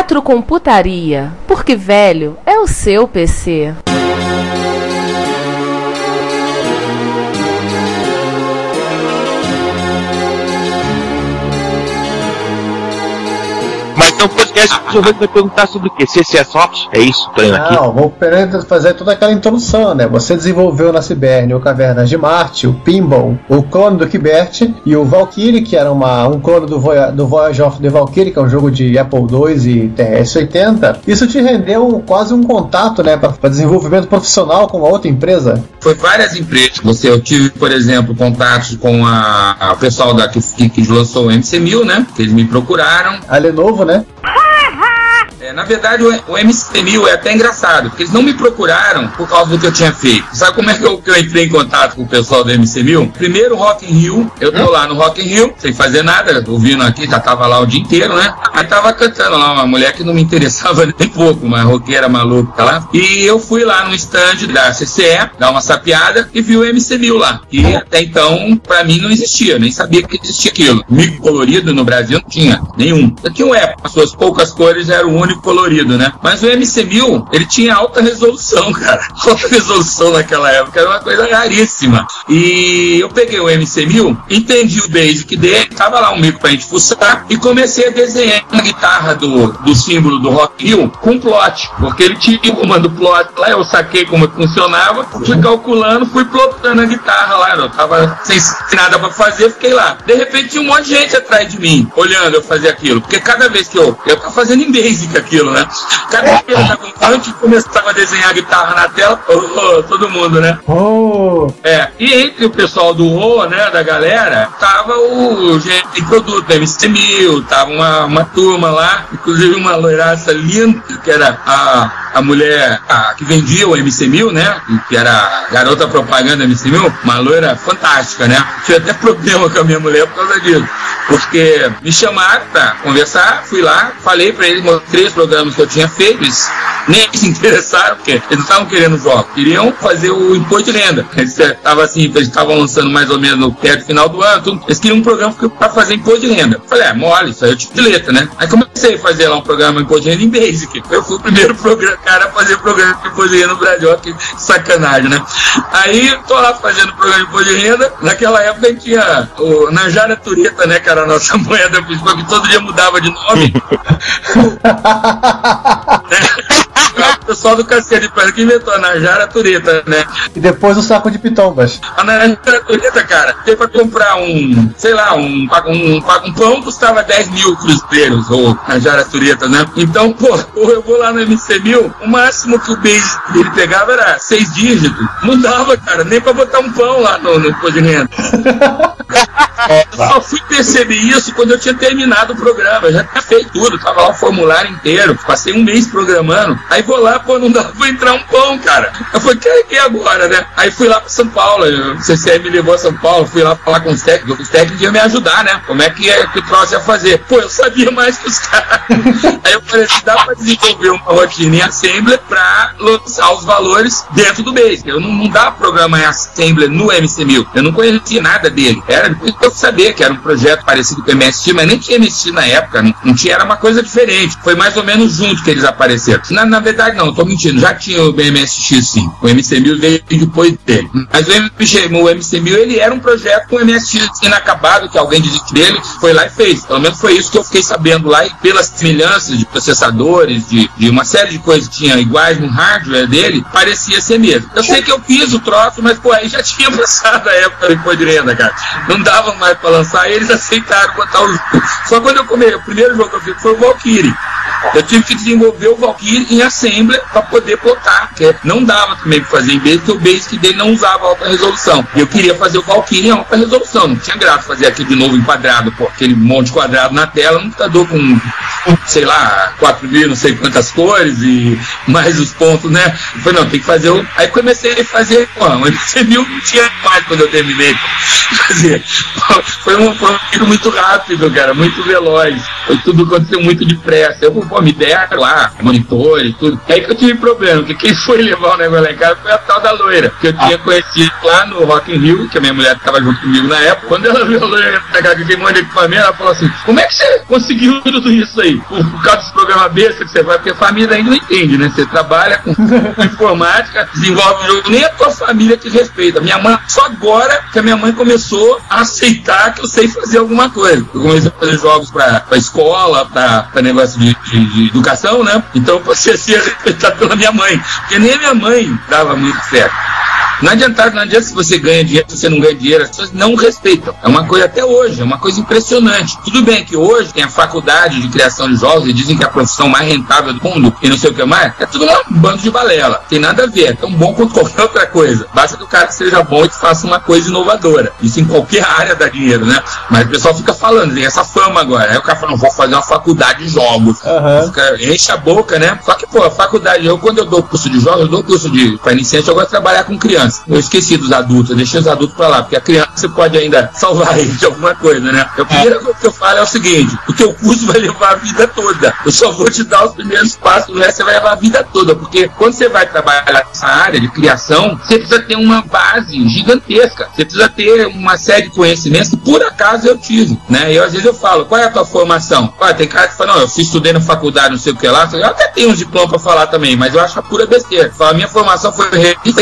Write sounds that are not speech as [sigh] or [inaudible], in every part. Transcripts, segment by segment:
Retrocomputaria, porque velho é o seu PC. Mas então o podcast o vai perguntar sobre o que? CCS Soft? É isso? Indo aqui. Não, vou fazer toda aquela introdução, né? Você desenvolveu na Ciberne o Cavernas de Marte, o Pinball, o clone do Kibert e o Valkyrie, que era uma, um clone do, Voy do Voyage of the Valkyrie, que é um jogo de Apple II e TRS-80. Isso te rendeu quase um contato, né, para desenvolvimento profissional com outra empresa? Foi várias empresas. Você, eu tive, por exemplo, contatos com a, a o pessoal da que, que lançou o MC1000, né? Que eles me procuraram. A Lenovo, né? [laughs] É, na verdade, o, o MC1000 é até engraçado, porque eles não me procuraram por causa do que eu tinha feito. Sabe como é que eu, que eu entrei em contato com o pessoal do MC1000? Primeiro, Rock in Rio. Eu tô lá no Rock in Rio, sem fazer nada, ouvindo aqui, já tava lá o dia inteiro, né? Aí tava cantando lá uma mulher que não me interessava [laughs] nem pouco, uma roqueira maluca lá. E eu fui lá no stand da CCE, dar uma sapiada, e vi o MC1000 lá. E até então, pra mim, não existia, nem sabia que existia aquilo. Mico colorido no Brasil não tinha nenhum. Tinha um Apple, as suas poucas cores era o colorido, né? Mas o MC1000, ele tinha alta resolução, [laughs] cara. Alta resolução naquela época, era uma coisa raríssima. E eu peguei o MC1000, entendi o basic dele, tava lá um mico pra gente fuçar, e comecei a desenhar a guitarra do, do símbolo do Rock Hill com plot, porque ele tinha o comando plot lá, eu saquei como funcionava, fui calculando, fui plotando a guitarra lá, eu tava sem nada pra fazer, fiquei lá. De repente tinha um monte de gente atrás de mim, olhando eu fazer aquilo, porque cada vez que eu, eu tava fazendo em basic aquilo, né? Vez que eu tava, antes de começar a desenhar a guitarra na tela, oh, oh, todo mundo, né? Oh! É, e entre o pessoal do O, né, da galera, tava o gente de produto, da MC1000, tava uma, uma turma lá, inclusive uma loiraça linda, que era a, a mulher a, que vendia o MC1000, né, que era a garota propaganda MC1000, uma loira fantástica, né. Tive até problema com a minha mulher por causa disso, porque me chamaram pra conversar, fui lá, falei pra eles, mostrei os programas que eu tinha feito, eles nem [laughs] se interessaram, porque eles não estavam querendo jogos, queriam fazer o imposto de renda. Eles estavam assim, eles estavam lançando mais ou menos no perto do final do ano, tudo. eles queriam um programa para fazer imposto de renda. Falei, é mole, isso aí é tipo de letra, né? Aí comecei a fazer lá um programa imposto de renda em Basic. Eu fui o primeiro [laughs] programa, cara a fazer programa de imposto de renda no Brasil, que sacanagem, né? Aí tô lá fazendo programa de imposto de renda, naquela época a gente tinha o Najara Tureta, né, que era a nossa [laughs] moeda principal, que todo dia mudava de nome. [laughs] [laughs] o pessoal do Cacete de Pedra que inventou a Najara Tureta, né? E depois o saco de pitombas. A Najara Tureta, cara, tem pra comprar um, sei lá, um, um, um pão custava 10 mil cruzeiros, ou Najara Tureta, né? Então, pô, eu vou lá no MC1000, o máximo que o base dele pegava era seis dígitos. Não dava, cara, nem pra botar um pão lá no, no imposto de renda. Eu só fui perceber isso quando eu tinha terminado o programa. Eu já tinha feito tudo, tava lá o formulário inteiro. Passei um mês programando. Aí vou lá, pô, não dá pra entrar um pão, cara. Eu falei, que é agora, né? Aí fui lá pra São Paulo. O CCM me levou a São Paulo, fui lá falar com os técnicos. Os técnicos iam me ajudar, né? Como é que, é, que o troço ia fazer? Pô, eu sabia mais que os caras. [laughs] Aí eu falei assim, dá pra desenvolver uma rotina em Assembler pra lançar os valores dentro do Basic. Eu não, não dava programa em Assembler no MC1000. Eu não conhecia nada dele. Era depois que eu sabia que era um projeto parecido com o MST, mas nem tinha MST na época. Não, não tinha, era uma coisa diferente. Foi mais ou menos junto que eles apareceram apareceram. Na, na verdade, não, tô mentindo. Já tinha o MSX sim. O MC1000 veio depois dele. Mas o, MC, o MC1000 ele era um projeto com o MSX inacabado, que alguém dele, foi lá e fez. Pelo menos foi isso que eu fiquei sabendo lá, e pelas semelhanças de processadores, de, de uma série de coisas que tinha iguais no hardware dele, parecia ser mesmo. Eu sei que eu fiz o troço, mas pô, aí já [laughs] tinha passado a época do imposto de renda, cara. Não dava mais pra lançar, e eles aceitaram botar o jogo. Só quando eu comecei, o primeiro jogo que eu fiz foi o Valkyrie. Eu tive que desenvolver o Valkyrie em Assembler para poder plotar, porque não dava também para fazer em Basic, porque o Basic dele não usava alta resolução. Eu queria fazer o Valkyrie em alta resolução, não tinha graça fazer aqui de novo enquadrado, pô, aquele monte quadrado na tela, um computador com, sei lá, 4 mil, não sei quantas cores e [laughs] mais os pontos, né? Eu falei, não, tem que fazer o. Aí comecei a fazer, pô, [laughs] o MC1000 não tinha mais quando eu terminei. [laughs] Fazer. Foi um, foi tiro muito rápido, cara, muito veloz. Foi tudo aconteceu muito depressa. Eu, pô, me deram lá, monitor e tudo. Aí que eu tive problema, porque quem foi levar o negócio lá em casa foi a tal da loira, que eu tinha conhecido lá no Rock in Rio, que a minha mulher estava junto comigo na época. Quando ela viu a loira pegar aquele monte de equipamento, ela falou assim: Como é que você conseguiu tudo isso aí? Por, por causa desse programa besta que você vai, porque a família ainda não entende, né? Você trabalha com, [laughs] informática, desenvolve um jogo, nem a tua família te respeita. Minha mãe, só agora que a minha mãe começou a aceitar que eu sei fazer alguma coisa. Eu comecei a fazer jogos para escola, para negócio de, de, de, educação, né? Então eu ser respeitado [laughs] pela minha mãe, porque nem a minha mãe dava muito certo. Não adianta, não adianta se você ganha dinheiro, se você não ganha dinheiro, as pessoas não respeitam. É uma coisa até hoje, é uma coisa impressionante. Tudo bem que hoje tem a faculdade de criação de jogos e dizem que é a profissão mais rentável do mundo e não sei o que mais. É tudo um bando de balela. Tem nada a ver. É tão bom quanto [laughs] qualquer outra coisa. Basta que o cara seja bom e que faça uma coisa inovadora. Isso em qualquer [laughs] área dá dinheiro, né? Mas o pessoal fica falando, tem essa fama agora. Aí o cara fala, não, vou fazer uma faculdade de jogos. Aham. Fica- enche a boca, né? Só que, pô, a faculdade, eu quando eu dou curso de jogos, eu dou curso de para iniciante, eu gosto de trabalhar com criança. Eu esqueci dos adultos, eu deixei os adultos pra lá, porque a criança você pode ainda salvar ele de alguma coisa, né? A primeira coisa que eu falo é o seguinte: o teu curso vai levar a vida toda. Eu só vou te dar os primeiros passos, resto você vai levar a vida toda, porque quando você vai trabalhar nessa área de criação, você precisa ter uma base gigantesca. Você precisa ter uma série de conhecimentos que por acaso eu tive, né? E eu, às vezes eu falo, qual é a tua formação? Olha, tem cara que fala, não, eu estudei na faculdade, não sei o que lá. Eu até tenho uns diplomas pra falar também, mas eu acho a pura besteira. Fala, minha formação foi e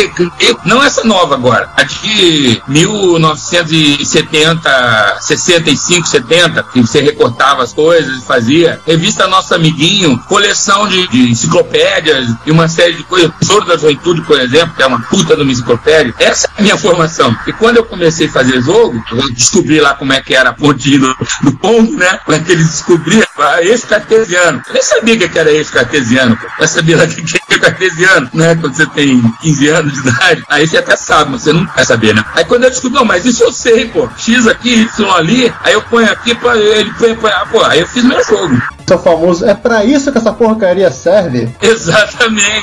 não essa nova agora, a de 1970, 65, 70, que você recortava as coisas e fazia. Revista Nosso Amiguinho, coleção de, de enciclopédias e uma série de coisas. Tesouro da Juventude, por exemplo, que é uma puta de uma enciclopédia. Essa é a minha formação. E quando eu comecei a fazer jogo, eu descobri lá como é que era a pontinha do, do pombo, né? Como é que eles descobriam ah, eixo cartesiano. Eu nem sabia que era eixo cartesiano. Eu sabia lá que é cartesiano, né? Quando você tem 15 anos de idade. Aí você até sabe, mas você não quer saber, né? Aí quando eu descobri, não, mas isso eu sei, pô. X aqui, Y ali. Aí eu ponho aqui, pô, ele põe, põe, ah, pô, aí eu fiz meu jogo. Seu famoso. É pra isso que essa porcaria serve? [laughs] Exatamente.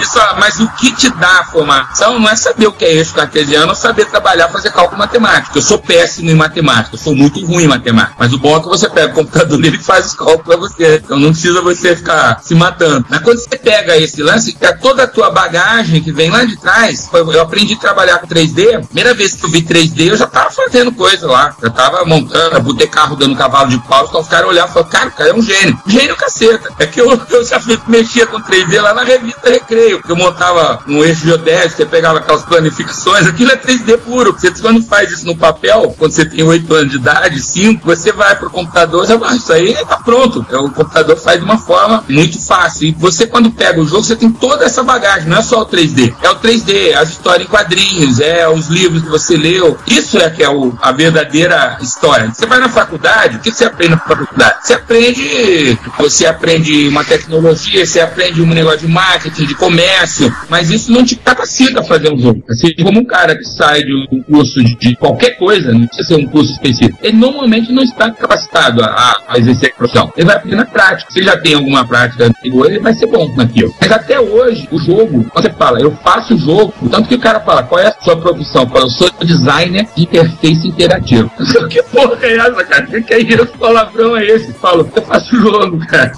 Isso, ó, mas o que te dá a formação não é saber o que é eixo cartesiano ou saber trabalhar, fazer cálculo matemático. Eu sou péssimo em matemática, eu sou muito ruim em matemática. Mas o bom é que você pega o computador [laughs] e faz os cálculos pra você. Então não precisa você ficar se matando. Mas quando você pega esse lance, é toda a tua bagagem que vem lá de trás, eu aprendi a trabalhar com 3D. Primeira vez que eu vi 3D, eu já tava fazendo coisa lá. Eu tava montando, botei carro dando cavalo de pau, então os caras olhavam e falaram, cara, cara é um gênio. Gênio caceta. É que eu, eu já mexia com 3D lá na revista Recreio, que eu montava um eixo geodésico, você pegava aquelas planificações, aquilo é 3D puro. Você quando faz isso no papel, quando você tem 8 anos de idade, 5, você vai pro computador, já vai, isso aí tá pronto. É, O computador faz de uma forma muito fácil. E você quando pega o jogo, você tem toda essa bagagem, não é só o 3D. É o 3D, as histórias em quadrinhos, é os livros que você leu. Isso é que é o- a verdadeira história. Você vai na faculdade, o que você aprende na faculdade? Você aprende, você aprende uma tecnologia, você aprende um negócio de marketing, de comércio, mas isso não te capacita a fazer um jogo. Assim como um cara que sai de um curso de, qualquer coisa, não precisa ser um curso específico, ele normalmente não está capacitado a, a exercer a profissão. Ele vai aprender na prática. Se ele já tem alguma prática anterior, ele vai ser bom naquilo. Mas até hoje, o jogo, você fala, eu faço o jogo, tanto que o cara fala, qual é a sua profissão? Fala, eu sou designer de interface interativo. [laughs] que porra é essa, cara? O que, é isso? Palavrão é esse? Falo, eu faço jogo, cara.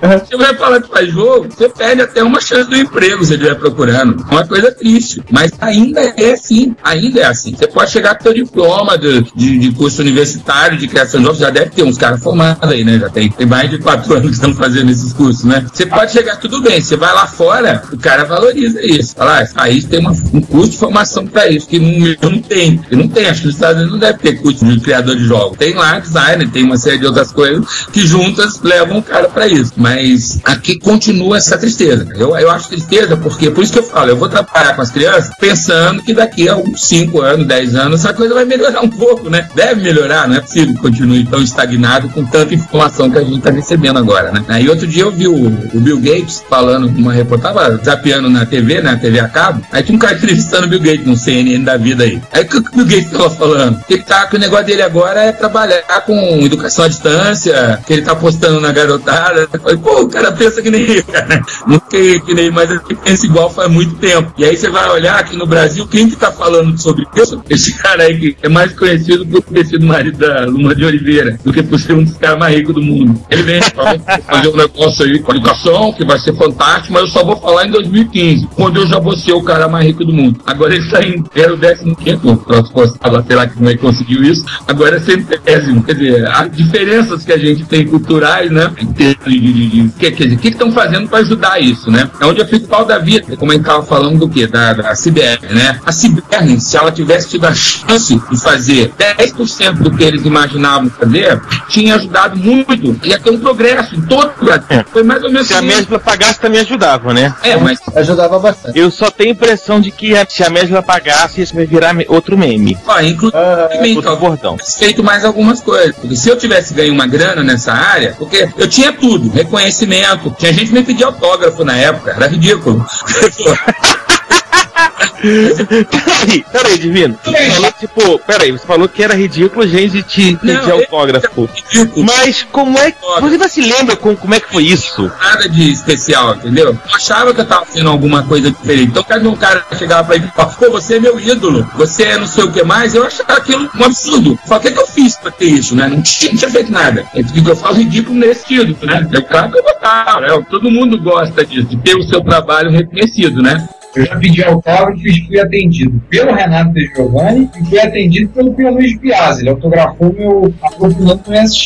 [laughs] você vai falar que faz jogo, você perde até uma chance do emprego se estiver procurando. É uma coisa triste. Mas ainda é assim. Ainda é assim. Você pode chegar com seu diploma de, de, de curso universitário de criação de jogos, já deve ter uns caras formados aí, né? Já tem, tem mais de quatro [laughs] anos que estão fazendo esses cursos, né? Você pode chegar tudo bem. Você vai lá fora, o cara valoriza isso. Fala, ah, aí tem uma, um curso de formação para isso, que não, não tem. Não tem. Acho que os Estados Unidos não deve ter curso de criador de jogos. Tem lá designer, tem uma série de outras coisas que juntas levam o cara para isso. Mas aqui continua essa tristeza. Eu, eu acho tristeza porque, por isso que eu falo, eu vou trabalhar com as crianças pensando que daqui a uns 5 anos, 10 anos, essa coisa vai melhorar um pouco, né? Deve melhorar, não é possível que continue tão estagnado com tanta informação que a gente está recebendo agora, né? Aí outro dia eu vi o, o Bill Gates falando numa reportagem, tava zapeando na TV, né? TV a cabo, aí tinha um cara entrevistando o Bill Gates no CNN da vida aí. Aí o que o Bill Gates tava falando? Que, tá, que o negócio dele agora é trabalhar com educação à distância, que ele tá postando na garotada. Eu falei, pô, o cara pensa que nem eu, cara. [laughs] Não que, que nem, mas ele pensa igual faz muito tempo. E aí você vai olhar aqui no Brasil, quem que tá falando sobre isso? Esse cara aí que é mais conhecido por ter sido marido da Luma de Oliveira, do que por ser um dos caras mais ricos do mundo. Ele vem [laughs] fazer um negócio aí com educação, que vai ser fantástico, mas eu só vou falar em 2015, quando eu já vou ser o cara mais rico do mundo. Agora ele está em era o 15 postado, sei lá é que conseguiu isso, agora é centésimo. Quer dizer, as diferenças que a gente tem culturais, né? O que estão fazendo para ajudar isso, né? É onde eu fico pau da vida, como a gente estava falando do quê? Da, da CBR, né? A CBR, se ela tivesse tido a chance de fazer 10% do que eles imaginavam fazer, tinha ajudado muito. Ia ter um progresso em todo o Brasil. É. Foi mais ou menos Se a assim. mesma pagasse, também ajudava, né? É, mas Ajudava bastante. Eu só tenho a impressão de que se a mesma pagasse, isso vai virar outro meme. ó, inclusive, Ah, Outro bordão. feito mais algumas coisas. Porque se eu tivesse ganho uma grana nessa área, porque eu tinha tudo, reconhecimento, tinha gente me pedia autógrafo na época, era ridículo. [laughs] [laughs] Peraí, peraí, Divino. Você falou, tipo, peraí, você falou que era ridículo gente te Não, pedir autógrafo. ridículo. Mas como é que. Você ainda se lembra com, como é que foi isso? Nada de especial, entendeu? Eu achava que eu tava fazendo alguma coisa diferente. Então, quando um cara chegava pra mim e falava, pô, você é meu ídolo, você é não sei o que mais, eu achava aquilo um absurdo. Só o que, que eu fiz pra ter isso, né? Não tinha, não tinha feito nada. Eu digo, eu falo ridículo nesse sentido, né? É claro que eu gostava, né? Todo mundo gosta disso, de ter o seu trabalho reconhecido, né? Eu já pedi autógrafo e fui atendido pelo Renato De Giovanni e fui atendido pelo Pio Luiz Piazza. Ele autografou meu aprofundamento no SX.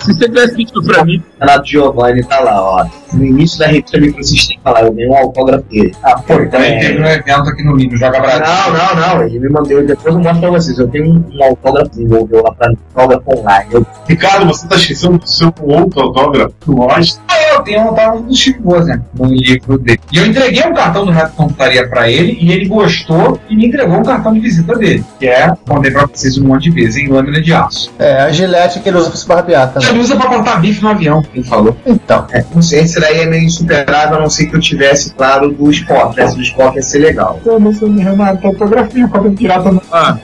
Se você tivesse pedido pra mim, Renato Giovanni tá lá, ó. No início da revista Microsystem falar, eu ganhei um autógrafo dele. Ah, pô, então ele teve um evento aqui no Rio, Joga Brasil. Não, não, não. Ele me mandou, depois eu mostro pra vocês. Eu tenho um, autógrafo que desenvolveu lá pra mim, autógrafo online. Eu, Ricardo, você tá esquecendo do seu outro autógrafo? Tu gosta? Ah, eu tenho um autógrafo do Chico Bozer no livro dele. E eu entreguei um cartão do Reto Computaria pra ele e ele gostou e me entregou um cartão de visita dele, que é, contei pra vocês um monte de vezes, em lâmina de aço. É, a gilete que ele usa pra se barbear também. Ele usa pra cortar bife no avião, ele falou. Então, é, não sei, esse daí é meio insuperável, a não ser que eu tivesse, claro, do Spock. Esse do Spock ia ser legal. Eu não sou Renato, autografia, quando pirata não. Ah.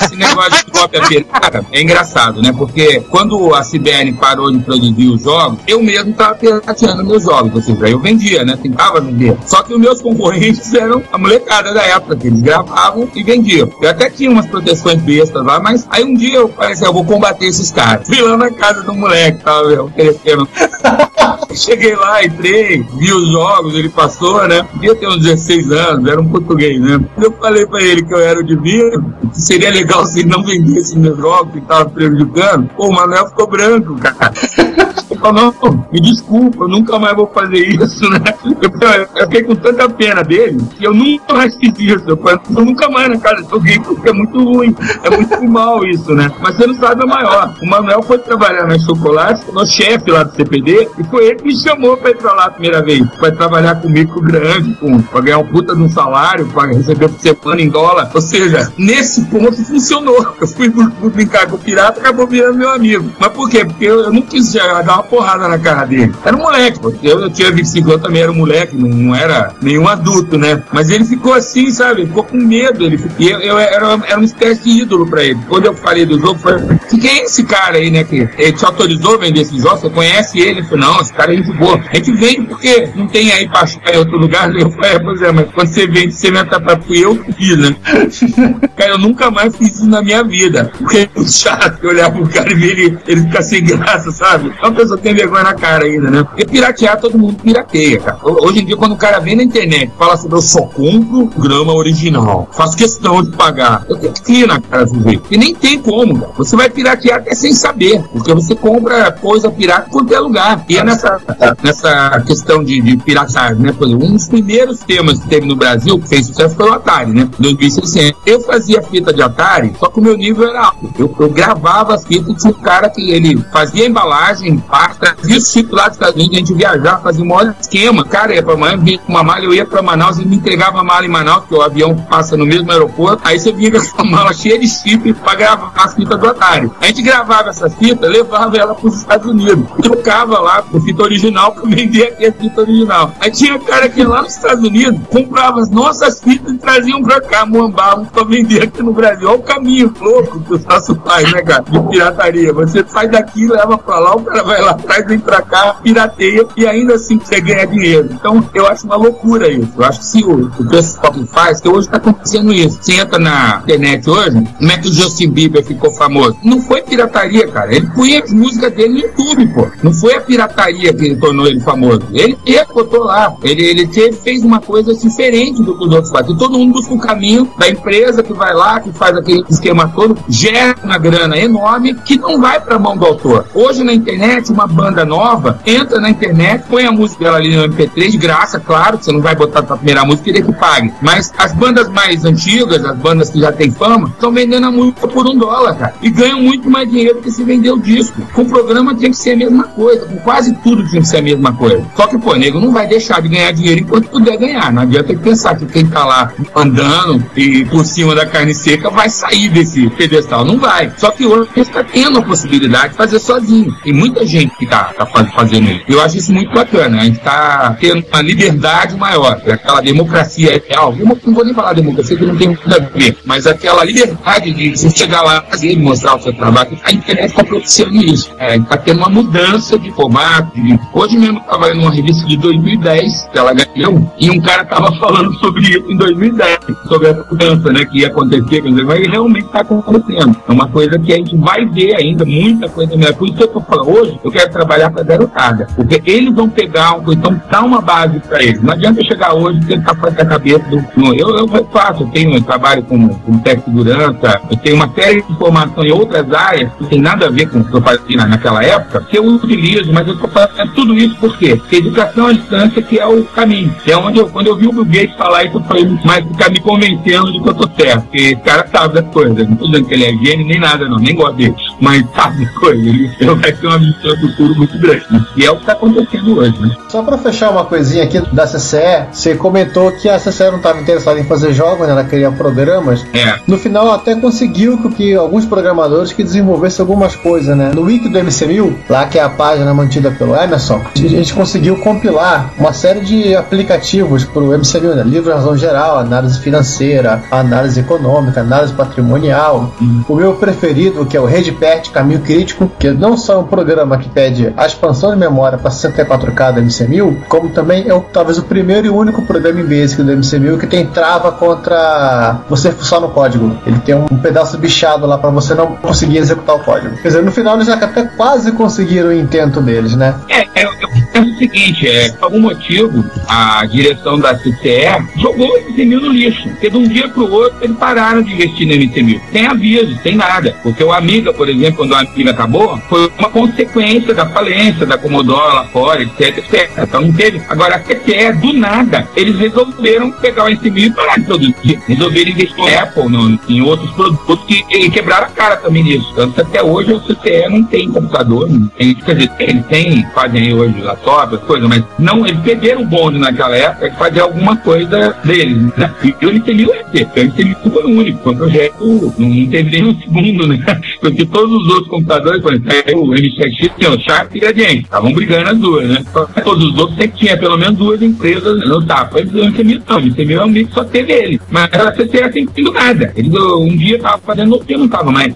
Esse negócio de cópia pirata é engraçado, né? Porque quando a CBN parou de produzir os jogos, eu mesmo estava pirateando meus jogos. Ou seja, eu vendia, né? Tentava vender. Só que os meus concorrentes eram a molecada da época, que eles gravavam e vendiam. Eu até tinha umas proteções bestas lá, mas aí um dia eu falei assim, eu vou combater esses caras. Fui lá na casa do moleque, tava meu, oferecendo. [laughs] Cheguei lá, entrei, vi os jogos, ele passou, né? Devia ter uns 16 anos, era um português, né? Eu falei pra ele que eu era o divino, que seria legal se ele não vendesse meus jogos, que tava prejudicando. Pô, o Manuel ficou branco, cara. [laughs] Falou, não, me desculpa, eu nunca mais vou fazer isso, né? Eu, eu fiquei com tanta pena dele que eu nunca mais fiz isso. Eu, falei, eu nunca mais na casa do alguém porque é muito ruim, é muito mal isso, né? Mas você não sabe a maior. O Manuel foi trabalhar na Chocolate, no chefe lá do CPD, e foi ele que me chamou pra pra lá a primeira vez. Pra trabalhar com micro grande, com, pra ganhar um puta de um salário, pra receber por semana em dólar. Ou seja, nesse ponto funcionou. Eu fui, brincar com o pirata, acabou virando meu amigo. Mas por quê? Porque eu, eu não quis dar uma porrada na cara dele. Era um moleque, eu, eu tinha 25 anos, também era um moleque, não, não era nenhum adulto, né? Mas ele ficou assim, sabe? Ficou com medo. Ele, ficou- eu, eu era, era uma espécie de ídolo pra ele. Quando eu falei do jogo, foi. Quem é esse cara aí, né? Que ele te autorizou a vender esse jogo? Você conhece ele? Não, esse cara é gente boa. A gente vende porque não tem aí achar em outro lugar. Eu falei, é, pois é, mas quando você vende semente pra fui eu que fiz, né? [laughs] Cara, eu nunca mais fiz isso na minha vida. Porque [laughs] é chato olhar pro cara e ver ele, ele ficar sem graça, sabe? Uma pessoa tem vergonha na cara ainda, né? Porque piratear todo mundo pirateia, cara. Ho- Hoje em dia, quando o cara vem na internet fala sobre eu só compro grama original, faço questão de pagar, eu tenho que ir na cara do. E nem tem como, cara. Você vai piratear até sem saber, porque você compra coisa pirata em qualquer lugar. E é nessa, nessa questão de, de piratagem, né? Por exemplo, um dos primeiros temas que teve no Brasil, que fez sucesso, foi o Atari, né? 2600. Eu fazia fita de Atari, só que o meu nível era alto. Eu, eu gravava as fitas, tinha um cara que ele fazia a embalagem, pasta, trazia chips lá dos Estados Unidos, a gente viajava, fazia um maior esquema. Cara, ia pra Miami, vinha com uma mala, eu ia pra Manaus e me entregava a mala em Manaus, porque o avião passa no mesmo aeroporto. Aí você vinha com essa mala cheia de chip pra gravar as fitas do Atari. A gente gravava essas fitas, levava ela pros Estados Unidos. Trocava lá com fita original pra vender aqui a fita original. Aí tinha cara que lá nos Estados Unidos, comprava as nossas fitas e traziam pra cá, moambavam pra vender aqui no Brasil. Olha o caminho louco que o Sasso faz, né, cara? De pirataria. Você sai daqui, leva pra lá, o cara vai lá atrás, vem pra cá, pirateia e ainda assim você ganha dinheiro. Então, eu acho uma loucura isso. Eu acho que se o, o pessoal faz, que hoje tá acontecendo isso. Você entra na internet hoje, como é que o Justin Bieber ficou famoso? Não foi pirataria, cara. Ele punha as músicas dele no YouTube, pô. Não foi a pirataria que tornou ele famoso. Ele mesmo botou lá. Ele, ele fez uma coisa diferente do que os outros fazem. Todo mundo busca o caminho da empresa que vai lá, que faz aquele esquema todo, gera uma grana enorme que não vai pra mão do autor. Hoje na internet, uma banda nova entra na internet, põe a música dela ali no MP3, de graça, claro, você não vai botar a primeira música e querer que pague. Mas as bandas mais antigas, as bandas que já têm fama, estão vendendo a música por um dólar, cara. E ganham muito mais dinheiro do que se vender o disco. Com o programa tinha que ser a mesma coisa, com quase tudo tinha que ser a mesma coisa. Só que, pô, nego não vai deixar de ganhar dinheiro enquanto puder ganhar. Não adianta pensar que quem tá lá andando e por cima da carne seca vai sair desse pedestal. Não vai. Só que hoje está tendo a possibilidade de fazer sozinho. Tem muita gente que tá, tá faz- fazendo isso. Eu acho isso muito bacana. A gente tá tendo uma liberdade maior. Aquela democracia real. Eu não vou nem falar democracia, que não tem muito a ver. Mas aquela liberdade de você chegar lá, fazer, mostrar o seu trabalho. A internet está propiciando isso. É, a gente tá tendo uma mudança de formato. de- Hoje mesmo eu tava numa revista de 2010, que ela ganhou, e um cara tava [laughs] falando sobre isso em 2010, sobre essa mudança, né, que ia acontecer, dizer, mas realmente está acontecendo. É uma coisa que a gente vai ver ainda, muita coisa melhor. Por isso que eu falando, hoje eu quero trabalhar com a garotada, porque eles vão pegar, um- então dá uma base para eles. Não adianta chegar hoje e tentar fazer a cabeça do. Eu, eu faço, eu tenho, eu trabalho com, com de segurança, eu tenho uma série de informação em outras áreas que tem nada a ver com o que eu fazia na- naquela época, que eu utilizo, mas eu estou fazendo tudo isso por quê? Porque educação à distância que é o caminho. É onde eu, quando eu vi o Bill Gates falar isso, eu falei, mas ficar me convencendo de que eu tô certo. Porque esse cara sabe das coisas. Não tô dizendo que ele é gênio nem nada, não, nem gosto dele. Mas sabe das coisas. Ele vai ter uma visão do futuro muito grande. né? E é o que está acontecendo hoje, né? Só pra fechar uma coisinha aqui da CCE, você comentou que a CCE não estava interessada em fazer jogos, né, ela queria programas. É. No final, ela até conseguiu que, que alguns programadores que desenvolvessem algumas coisas, né? No wiki do MC1000, lá que é a página mantida pelo Emerson, a gente conseguiu compilar uma série de aplicativos para o MC1000, né? Livro de razão geral, análise financeira, análise econômica, análise patrimonial. O meu preferido, que é o RedPert Caminho Crítico, que não só é um programa que pede a expansão de memória para 64K do MC1000, como também é o, talvez o primeiro e único programa em Basic do MC1000 que tem trava contra você fuçar no código. Ele tem um pedaço bichado lá para você não conseguir executar o código. Quer dizer, no final eles até quase conseguiram o intento deles, né? É, é, eu penso o seguinte, é, por algum motivo, a direção da CCE jogou o MC1000 no lixo. Porque de um dia pro outro, eles pararam de investir no MC1000. Sem aviso, sem nada. Porque o Amiga, por exemplo, quando o Amiga acabou, foi uma consequência da falência da Commodore lá fora, etc, etc. Então não teve. Agora, a CCE, do nada, eles resolveram pegar o MC1000 e parar de produzir. Resolveram investir em Apple, no, em outros produtos que e quebraram a cara também nisso. Tanto até hoje o CCE não tem computador, não tem, quer dizer, eles têm, fazem aí hoje laptop, as coisas, mas não, eles perderam o bonde naquela época de fazer alguma coisa deles. né? E o MCMil é ter, o MCMil foi o único, foi um projeto, não teve nem um segundo, né? [laughs] Porque todos os outros computadores, por exemplo, o M7X tinha o Sharp e o Gradiente, estavam brigando as duas, né? Todos os outros sempre tinha pelo menos duas empresas no tapa. O MCMil não, o é micro que só teve ele. Mas era CCA sem do nada. Ele um dia tava fazendo, outro dia não tava mais.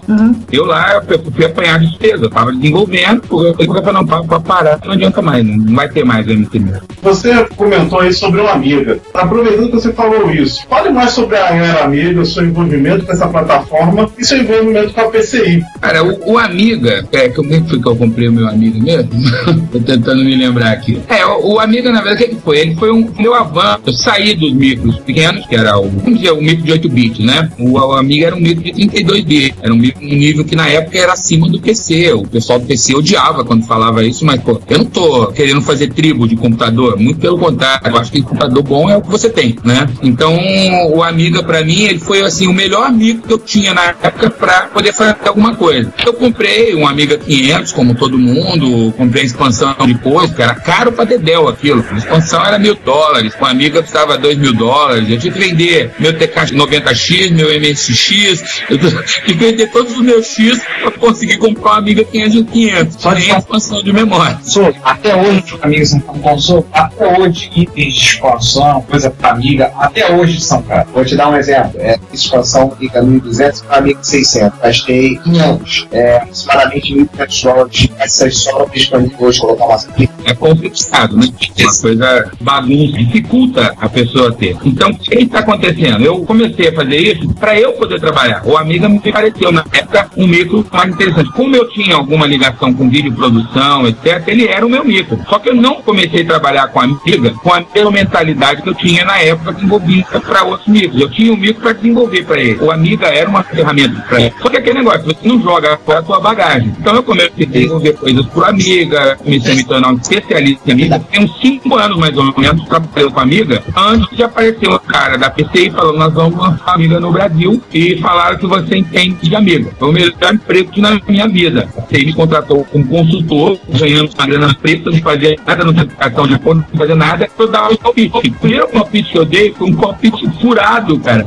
Eu lá, eu fui apanhar de despesa, eu tava desenvolvendo, eu falei, não, para parar, não adianta mais, não vai ter mais o MCMil. Você comentou aí sobre o Amiga. Aproveitando que você falou isso, fale mais sobre a Era Amiga, seu envolvimento com essa plataforma e seu envolvimento com a PCI. Cara, o, o Amiga, é, como é que foi que eu comprei o meu Amiga mesmo? [laughs] Tô tentando me lembrar aqui. É, o, o Amiga, na verdade, o que, que foi? Ele foi um meu avanço. Eu saí dos micros pequenos, que era o, vamos dizer, o micro de 8 bits, né? O, o Amiga era um micro de 32 bits. Era um, micro, um nível que na época era acima do PC. O pessoal do PC odiava quando falava isso, mas, pô, eu não tô querendo fazer tribo de computador. Muito pelo contrário. Eu acho que computador bom é o que você tem, né? Então, o Amiga, pra mim, ele foi, assim, o melhor amigo que eu tinha na época pra poder fazer alguma coisa. Eu comprei um Amiga 500, como todo mundo, comprei a expansão depois, que era caro pra Dedel aquilo. A expansão era mil dólares, com a Amiga custava dois mil dólares. Eu tinha que vender meu TK 90X, meu MSX, eu tinha que vender todos os meus X pra conseguir comprar uma Amiga 500 500. Só de expansão de memória. Até hoje, os amigos são console, até hoje, itens de expansão, coisa pra amiga, até hoje são caros. Vou te dar um exemplo. É, expansão Amiga 1200 para Amiga 600. Gastei 500, é, aproximadamente 1.500 dólares. Essas sobras disponíveis hoje, colocar uma É complicado, né? Uma coisa bagunça, dificulta a pessoa ter. Então, o que está acontecendo? Eu comecei a fazer isso para eu poder trabalhar. O Amiga me pareceu, na época, um micro mais interessante. Como eu tinha alguma ligação com vídeo produção, etc., ele era o meu micro. Só que eu não comecei a trabalhar com a Amiga com a mesma mentalidade que eu tinha na época desenvolvida para outros micros. Eu tinha um micro para desenvolver para ele. O Amiga era uma ferramenta para ele. Só que aquele negócio, você não joga fora a sua bagagem. Então eu comecei a desenvolver coisas por Amiga, comecei a me tornar um especialista em Amiga. Tem uns 5 anos mais ou menos trabalhando com Amiga, antes de aparecer um cara da PCI falando, nós vamos lançar Amiga no Brasil e falaram que você entende de Amiga. Foi o melhor emprego que na minha vida. PCI me contratou como consultor, ganhando uma grana preta, não fazia nada, não tinha de conta, não fazia nada, eu dava um palpite. O primeiro palpite que eu dei foi um palpite furado, cara.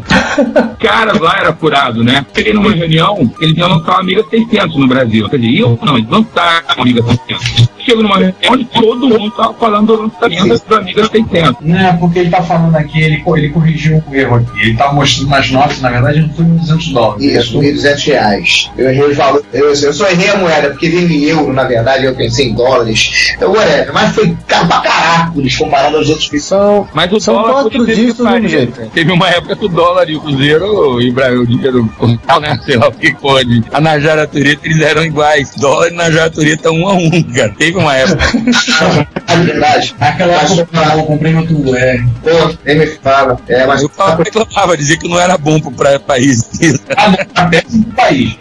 Cara, lá era furado, né? Cheguei numa reunião, eles iam lançar uma Amiga 600 no Brasil. Quer dizer, eu não, eles lançaram a Amiga 600. Chego numa reunião onde todo mundo tava falando do lançamento da Amiga 600. Não, é porque ele tá falando aqui, ele, ele corrigiu um erro aqui. Ele tá mostrando nas notas, na verdade, não foi 200 dólares. Isso, 1.200 reais. Eu errei os valores. Eu, eu só errei a moeda, porque veio em euro, na verdade, eu pensei em dólares. Então, whatever. Mas foi caro pra caracoles comparado aos outros que São, Mas o são dólar quatro dígitos do jeito. Teve uma época que o dólar e o cruzeiro, e o o dinheiro contal, né? Sei lá o que pode. A Najara Tureta, eles eram iguais. Dólar e Najara Tureta um a um, cara. Teve uma época. É verdade. Aquela época eu comprei no tubo, é. Pô, nem me fala. É, mas Eu falava, reclamava, dizia que não era bom pro pra- país. Ah, não, até no país.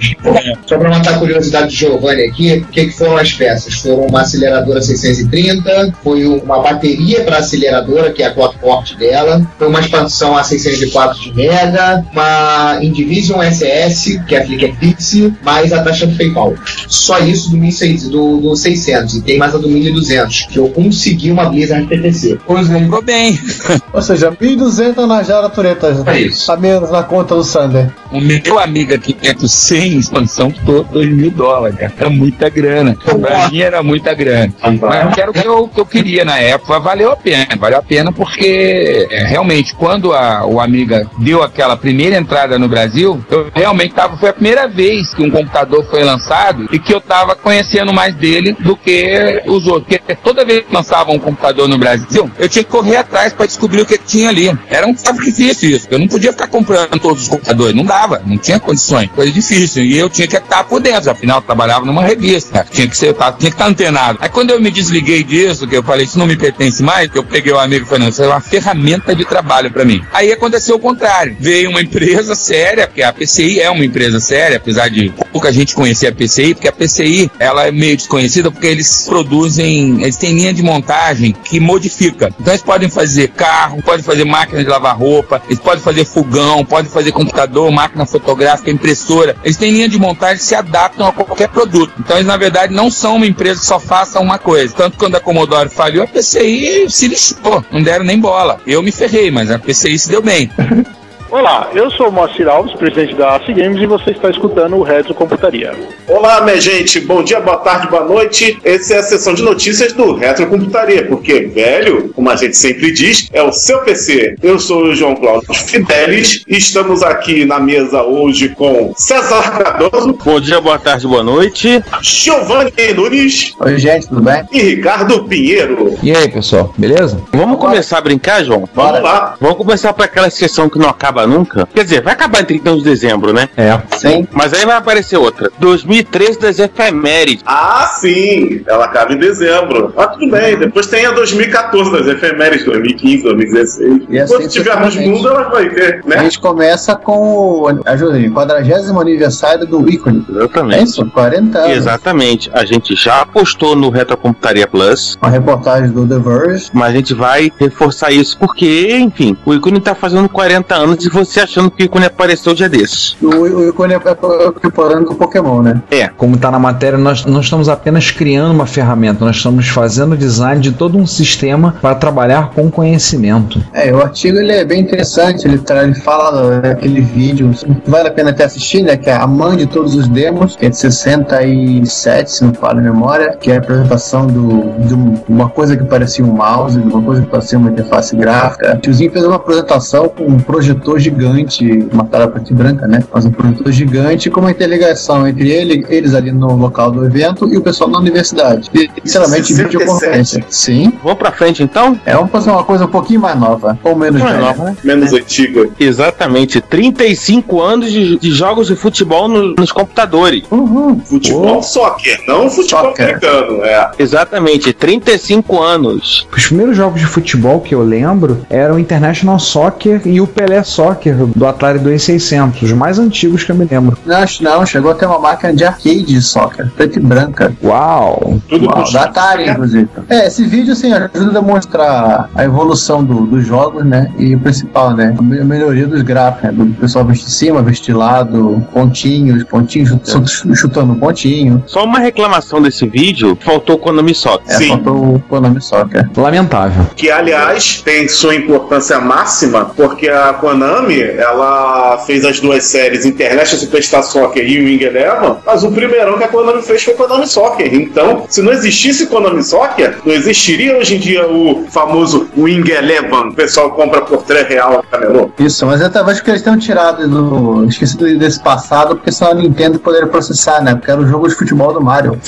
Só para matar a curiosidade do Giovanni aqui, o que, que foram as peças? Foram uma aceleradora 630, foi uma bateria para aceleradora, que é a clock port dela, foi uma expansão a 604 de mega, uma Indivision SS, que é a Flickr Pix, mais a taxa do PayPal. Só isso do, 1600, do, do 600, e tem mais a do 1200, que eu consegui uma Blizzard PTC. Pois é, Comprou bem. [laughs] Ou seja, 1.200 na Jara Tureta. É isso. A menos na conta do Sander. O meu amigo aqui dentro sem expansão custou 2 mil dólares, cara. Era muita grana. Pra mim era muita grana. Mas era o que eu, que eu queria na época. Valeu a pena. Valeu a pena porque é, realmente, quando a, o Amiga deu aquela primeira entrada no Brasil, eu realmente tava. Foi a primeira vez que um computador foi lançado e que eu tava conhecendo mais dele do que os outros. Porque toda vez que lançava um computador no Brasil, eu tinha que correr atrás para descobrir o que tinha ali. Era um sacrifício isso. Eu não podia ficar comprando todos os computadores. Não dava, não tinha condições. Coisa difícil. E eu tinha que estar por dentro. Afinal, eu trabalhava numa revista. Tinha que ser, tava- tinha que estar antenado. Aí quando eu me desliguei disso, que eu falei, isso não me pertence mais, que eu peguei o amigo e falei, isso é uma ferramenta de trabalho para mim. Aí aconteceu o contrário. Veio uma empresa séria, porque a PCI é uma empresa séria, apesar de pouca gente conhecer a PCI, porque a PCI, ela é meio desconhecida, porque eles produzem, eles têm linha de montagem que modifica. Então eles podem fazer carro, podem fazer máquina de lavar roupa, eles podem fazer fogão, podem fazer computador, máquina fotográfica, impressora. Eles têm linha de montagem que se adaptam a qualquer produto. Então eles na verdade não são uma empresa que só faça uma coisa. Tanto quando a Commodore faliu, a PCI se lixou, não deram nem bola. Eu me ferrei, mas a PCI se deu bem. [laughs] Olá, eu sou o Moacir Alves, presidente da AC Games, e você está escutando o Retro Computaria. Olá, minha gente. Bom dia, boa tarde, boa noite. Essa é a sessão de notícias do Retro Computaria, porque velho, como a gente sempre diz, é o seu PC. Eu sou o João Cláudio Fidelis e estamos aqui na mesa hoje com César Cardoso. Bom dia, boa tarde, boa noite. Giovanni Nunes. Oi, gente, tudo bem? E Ricardo Pinheiro. E aí, pessoal, beleza? Vamos começar a brincar, João? Vamos lá. Vamos começar por aquela sessão que não acaba nunca. Quer dizer, vai acabar em 31 de dezembro, né? É. Sim. Mas aí vai aparecer outra. 2013 das efemérides. Ah, sim. Ela acaba em dezembro. Mas tudo bem. Depois tem a 2014 das efemérides, 2015, 2016. E assim Quando tivermos sucessivamente. mundo, ela vai ter, A né? gente começa com o ajuda aí, 40 aniversário do ícone. É Exatamente. isso? 40 anos. Exatamente. A gente já postou no Retrocomputaria Plus. Uma reportagem do The Verge. Mas a gente vai reforçar isso porque, enfim, o ícone tá fazendo 40 anos e você achando que o ícone apareceu dia desses. O, o ícone é preparando do Pokémon, né? É. Como está na matéria, nós não estamos apenas criando uma ferramenta, nós estamos fazendo o design de todo um sistema para trabalhar com conhecimento. É, o artigo ele é bem interessante, ele, tra- ele fala daquele vídeo, vale a pena até assistir, né? Que é a mãe de todos os demos, que é de 67, se não falo a memória, que é a apresentação do, de um- uma coisa que parecia um mouse, de uma coisa que parecia uma interface gráfica. O tiozinho fez uma apresentação com um projetor gigante, uma tela preta e branca, né? Mas um projetor gigante com uma interligação entre ele, eles ali no local do evento e o pessoal na universidade. E, sinceramente, 67. videoconferência. Sim. Vamos pra frente então? É, vamos fazer uma coisa um pouquinho mais nova, ou menos Mais velha. nova, né? Menos antiga. Exatamente. 35 anos de, de jogos de futebol no- nos computadores. Uhum. Futebol soccer, não futebol Soccer. americano. É. Exatamente. 35 anos. Os primeiros jogos de futebol que eu lembro eram o International Soccer e o Pelé Soccer do Atari 2600, os mais antigos que eu me lembro. Não, acho não, chegou a ter uma máquina de arcade de soccer, preta e branca. Uau! Tudo Uau, da Atari, inclusive. É, esse vídeo assim ajuda a demonstrar a evolução do- dos jogos, né? E o principal, né? A me- a melhoria dos gráficos, né? Do pessoal vestir cima, vestir lado, pontinhos, pontinhos chut- chutando pontinho. Só uma reclamação desse vídeo, faltou o Konami Soccer. É, Sim. faltou o Konami Soccer. Lamentável. Que, aliás, tem sua importância máxima, porque a Konami, ela fez as duas séries International Superstar Soccer e Wing Eleven, mas o primeirão que a Konami fez foi Konami Soccer. Então, se não existisse Konami Soccer, não existiria hoje em dia o famoso Wing Eleven. O pessoal compra por 3 reais no camelô. Isso, mas eu talvez que eles tenham tirado do. Esquecido desse passado, porque só a Nintendo poderia processar, né? Porque era o jogo de futebol do Mario.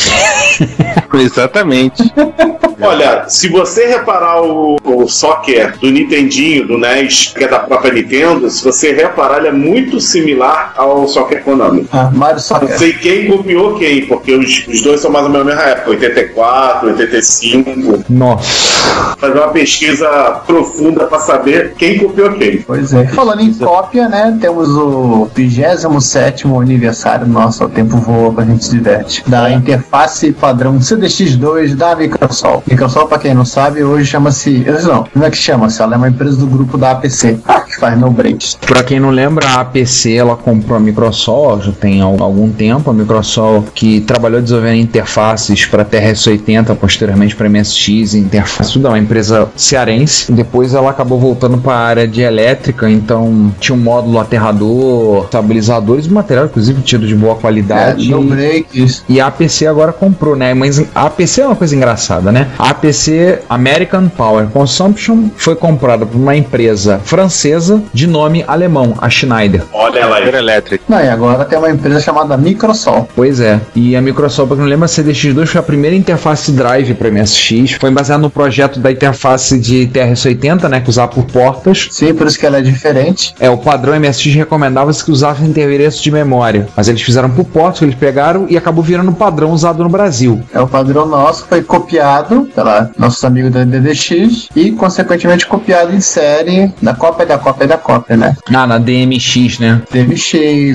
[laughs] Exatamente. [laughs] Olha, se você reparar o, o Soccer do Nintendinho, do NES, que é da própria Nintendo, se você reparar, ele é muito similar ao Soccer Konami. Ah, Mario Não Soccer. sei quem copiou quem, porque os, os dois são mais ou menos da mesma época, 84, 85. Nossa. Fazer uma pesquisa profunda pra saber quem copiou quem. Pois é. Falando em cópia, né? Temos o 27 aniversário nosso, o tempo voa pra gente se diverte. Da interface padrão CDX2 da Microsoft. Microsoft, pra quem não sabe, hoje chama-se. Não, como é que chama-se? Ela é uma empresa do grupo da APC, [laughs] que faz no breaks. Pra quem não lembra, a APC ela comprou a Microsoft já tem al- algum tempo. A Microsoft que trabalhou desenvolvendo interfaces para TRS-80, posteriormente para MSX, interface, tudo é uma empresa cearense. Depois ela acabou voltando para a área de elétrica, então tinha um módulo aterrador, estabilizadores, material inclusive tido de boa É, qualidade. no breaks. E a APC agora comprou, né? Mas a APC é uma coisa engraçada, né? A APC American Power Consumption foi comprada por uma empresa francesa de nome alemão, a Schneider. Olha ela aí. Power Electric. Não, e agora tem uma empresa chamada Microsoft. Pois é. E a Microsoft, pra quem não lembra, a CDX2 foi a primeira interface drive para MSX. Foi baseada no projeto da interface de TRS-80, né? Que usava por portas. Sim, por isso que ela é diferente. É, o padrão MSX recomendava-se que usasse endereço de memória. Mas eles fizeram por portas, que eles pegaram e acabou virando o padrão usado no Brasil. É o padrão nosso, foi copiado pela nossos amigos da DDX e, consequentemente, copiado em série da cópia da cópia da cópia, né? Ah, na DMX, né? DMX,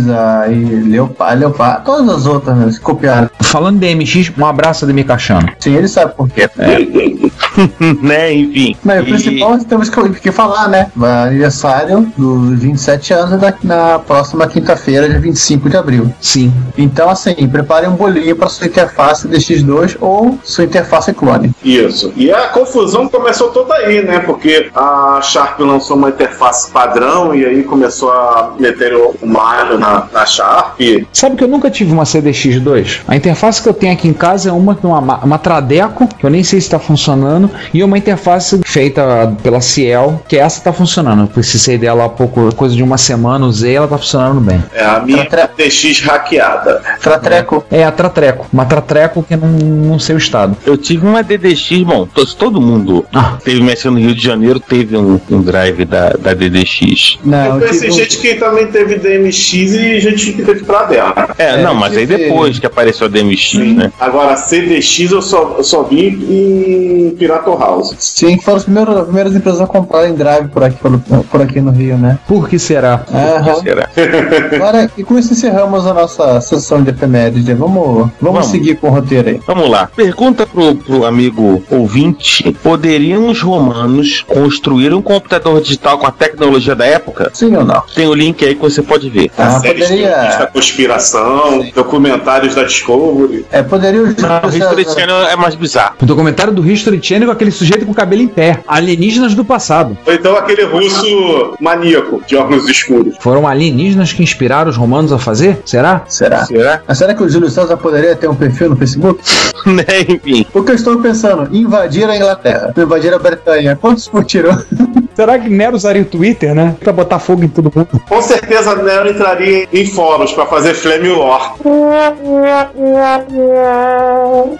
aí Leopard, Leopard, todas as outras né, se copiaram. Falando de DMX, um abraço a Demi Cachano. Sim, ele sabe por quê. [laughs] né, enfim. Mas o E- principal temos que, que falar, né? Aniversário dos 27 anos da, na próxima quinta-feira, dia 25 de abril. Sim. Então, assim, prepare um bolinho para sua interface DX2 ou sua interface clone. Isso. E a confusão começou toda aí, né? Porque a Sharp lançou uma interface padrão e aí começou a meter o Mario na, na Sharp. Sabe que eu nunca tive uma CDX2? A interface que eu tenho aqui em casa é uma, uma, uma Tradeco, que eu nem sei se está funcionando, e uma interface feita pela Ciel, que essa está funcionando. Eu precisei dela há pouco, coisa de uma semana, usei, ela tá funcionando bem. É a minha TX hackeada. Tratreco. É a Tratreco, uma Tratreco que não, não sei o estado. Eu tive uma DDX, bom, to- todo mundo Ah. teve mexe no Rio de Janeiro, teve um, um drive da, da DDX. Não, Eu conheci gente que também teve DMX e gente que teve pra dela. É, É, não, mas aí depois que apareceu a DMX, né? Agora, CDX eu só, eu só vi em Pirato House. Sim, foram as primeiras, as primeiras empresas a comprarem drive por aqui, por, por aqui no Rio, né? Por que será? Aham. Será? [laughs] Agora, e com isso encerramos a nossa sessão de efemérides. né? Vamos, vamos, Vamos. seguir com o roteiro aí. Vamos lá. Pergunta pro, pro amigo ouvinte: poderiam os romanos construir um computador digital com a tecnologia da época? Sim ou não? Tem o link aí que você pode ver. Ah, Séries poderia- da conspiração, documentários da Discovery. É, poderia Não, o History Channel é mais bizarro. O documentário do History Channel com aquele sujeito com o cabelo em pé. Alienígenas do passado. Ou então aquele russo maníaco de óculos escuros. Foram alienígenas que inspiraram os romanos a fazer? Será? Será? Será? Mas será que o Júlio César poderia ter um perfil no Facebook? [laughs] né? Enfim. O que eu estou pensando? Invadir a Inglaterra. Invadir a Bretanha. Quantos curtiram? [laughs] Será que Nero usaria o Twitter, né? Pra botar fogo em todo mundo. Com certeza Nero entraria em fóruns pra fazer Flame War.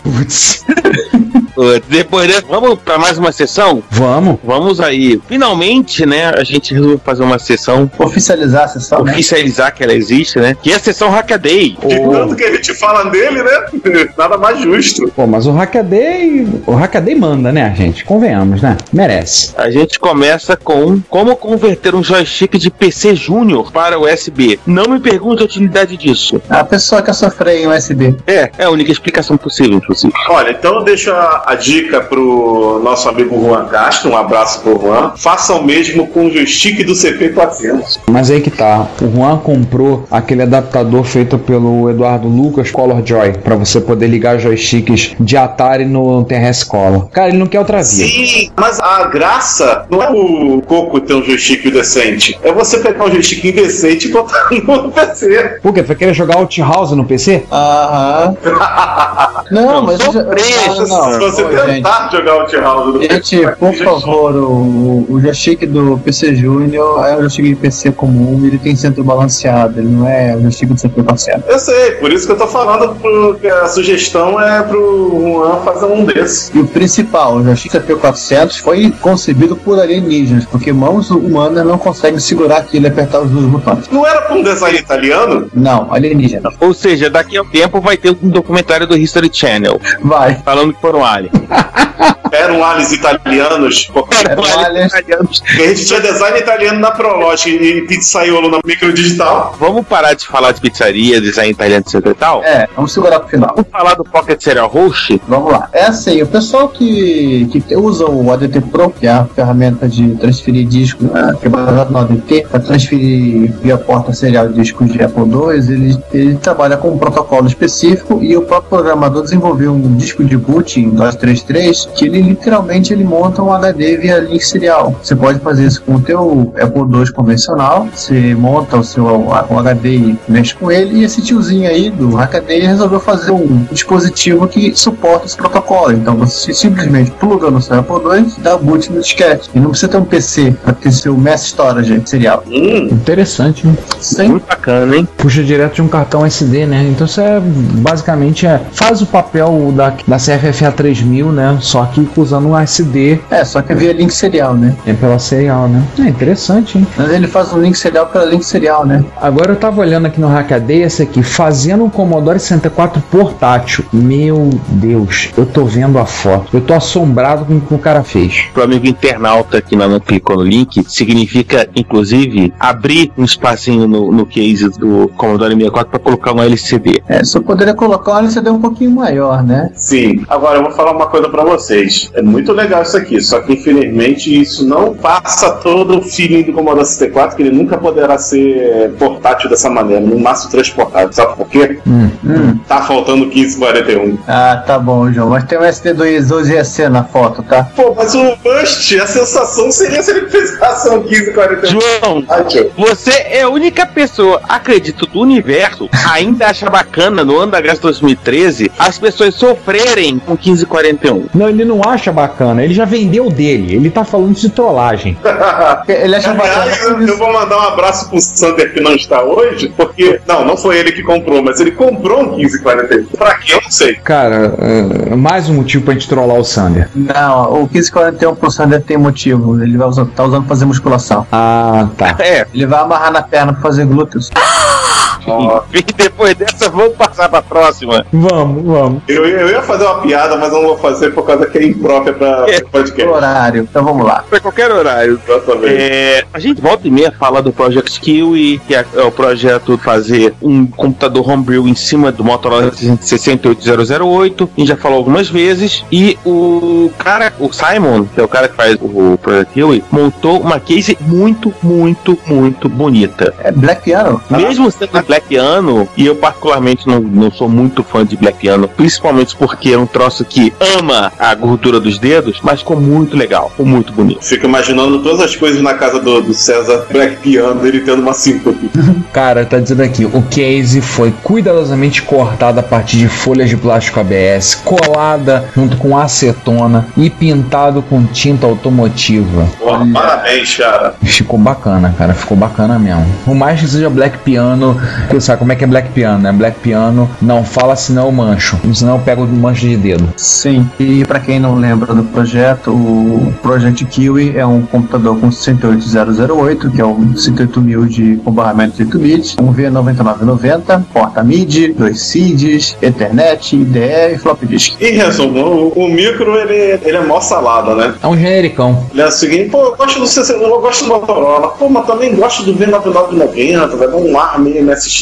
Putz. [laughs] Depois dessa, vamos pra mais uma sessão? Vamos. Vamos aí. Finalmente, né? A gente resolveu fazer uma sessão, Oficializar a sessão, né? oficializar que ela existe, né? Que é a sessão Hackaday. De tanto que a gente fala dele, né? [laughs] Nada mais justo. Pô, mas o Hackaday. O Hackaday manda, né, gente? Convenhamos, né? Merece. A gente começa com como converter um joystick de PC Júnior para USB. Não me pergunte a utilidade disso. A pessoa que sofreu em USB. É, é a única explicação possível, inclusive. Olha, então eu deixo a, a dica pro nosso amigo Juan Castro, um abraço pro Juan. Faça o mesmo com o joystick do CP400. Mas aí que tá. O Juan comprou aquele adaptador feito pelo Eduardo Lucas Color Joy pra você poder ligar joysticks de Atari no TRS Color. Cara, ele não quer outra vida. Sim, mas a graça não é o Coco ter um joystick decente. É você pegar um joystick indecente e botar [laughs] no PC. Por quê? Vai querer jogar Outhouse no PC? Aham. Não, mas. sou já- preso, não, não. Se você Ô, gente. tentar jogar o T-House no Gente, por favor, o, o joystick do PC Júnior é um joystick de PC comum, ele tem centro balanceado, ele não é um joystick de centro balanceado. Eu sei, por isso que eu tô falando pro, que a sugestão é pro Juan fazer um desses. E o principal, o joystick CP400 foi concebido por alienígenas, porque mãos humanas não conseguem segurar aquilo e apertar os dois botões. Não era pra um design italiano? Não, alienígena. Ou seja, daqui a um tempo vai ter um documentário do History Channel Vai. falando que foram aliens. [laughs] Eram aliens italianos? Eram aliens. italianos. A gente tinha design italiano na Prolog e pizzaiolo na microdigital. Vamos parar de falar de pizzaria, design italiano, etc e tal? É, vamos segurar pro final. Vamos falar do Pocket Serial Host? Vamos lá. É assim, o pessoal que, que usa o ADT Pro, que é a ferramenta de transferir disco, né, que é baseado no ADT, para transferir via porta serial discos de Apple II, ele, ele trabalha com um protocolo específico e o próprio programador desenvolveu um disco de boot em 233 que ele literalmente ele monta um HD via link serial. Você pode fazer isso com o teu Apple II convencional, você monta o seu o HD e mexe com ele, e esse tiozinho aí do Hackaday resolveu fazer um dispositivo que suporta esse protocolo. Então você simplesmente pluga no seu Apple II e dá boot no disquete. E não precisa ter um PC para ter seu mass storage serial. Hum, Interessante, né? Sim. Muito bacana, hein? Puxa direto de um cartão SD, né? Então isso é basicamente é, faz o papel da, da CFFA 3000, né? Só que usando um SD. É, só que via link serial, né? É pela serial, né? É interessante, hein? Mas ele faz um link serial pela link serial, né? Agora eu tava olhando aqui no Hackaday esse aqui, fazendo um Commodore 64 portátil. Meu Deus, eu tô vendo a foto. Eu tô assombrado com o que o cara fez. Pro amigo internauta que não clicou no link, significa, inclusive, abrir um espacinho no, no case do Commodore 64 para colocar um LCD. É, só poderia colocar um LCD um pouquinho maior, né? Sim. Agora eu vou falar uma coisa pra vocês. É muito legal isso aqui, só que infelizmente isso não passa todo o feeling do Commodore 64, que ele nunca poderá ser portátil dessa maneira, no máximo transportável. Sabe por quê? Hum. Hum. Tá faltando 1541. Ah, tá bom, João. Mas tem um SD do 12EC na foto, tá? Pô, mas o Bust, a sensação seria se ele fizesse um 1541. João, portátil. você é a única pessoa, acredito, do universo, ainda acha bacana no ano da graça 2013 as pessoas sofrerem com 1541. Não, ele não acha bacana, ele já vendeu dele. Ele tá falando de trollagem. [laughs] Ele acha Aliás, eu, bacana. eu vou mandar um abraço pro Sander que não está hoje, porque. Não, não foi ele que comprou, mas ele comprou um 1541. Pra quê? Eu não sei. Cara, é, mais um motivo pra gente trollar o Sander. Não, o 1541 pro Sander tem motivo. Ele vai usar, tá usando pra fazer musculação. Ah, tá. É, Ele vai amarrar na perna pra fazer glúteos. [laughs] [laughs] e depois dessa, vamos passar pra próxima. Vamos, vamos. Eu, eu ia fazer uma piada, mas eu não vou fazer por causa que é imprópria pra É. pra podcast. Horário. Então vamos lá. Pra qualquer horário. Exatamente. É, a gente volta e meia fala do Project Kiwi, que é, é o projeto de fazer um computador homebrew em cima do Motorola 68008. A gente já falou algumas vezes. E o cara, o Simon, que é o cara que faz o Project Kiwi, montou uma case muito, muito, muito bonita. É Black Piano? Mesmo sendo Black Piano, e eu particularmente não, não sou muito fã de Black Piano, principalmente porque é um troço que ama a gordura dos dedos, mas ficou muito legal, ficou muito bonito. Fico imaginando todas as coisas na casa do, do César Black Piano, ele tendo uma síncope. [laughs] Cara, tá dizendo aqui, o case foi cuidadosamente cortado a partir de folhas de plástico ABS, colada junto com acetona e pintado com tinta automotiva. Porra, parabéns, cara. Ficou bacana, cara, ficou bacana mesmo. Por mais que seja Black Piano, sabe como é que é Black Piano, né? Black Piano não fala senão eu mancho, senão eu pego o mancho de dedo. Sim. E pra quem não lembra do projeto, o Project Kiwi é um computador com 68008, que é um 68000 de barramento de 8 bits, um V9990, porta MIDI, dois CIDs, Ethernet, IDE e floppy disk. Em resumo, o, o micro ele, ele é mó salada, né? É um genericão. Ele é o seguinte, pô, eu gosto do CC, eu gosto do Motorola, pô, mas também gosto do V9990, vai dar um ar meio MSX.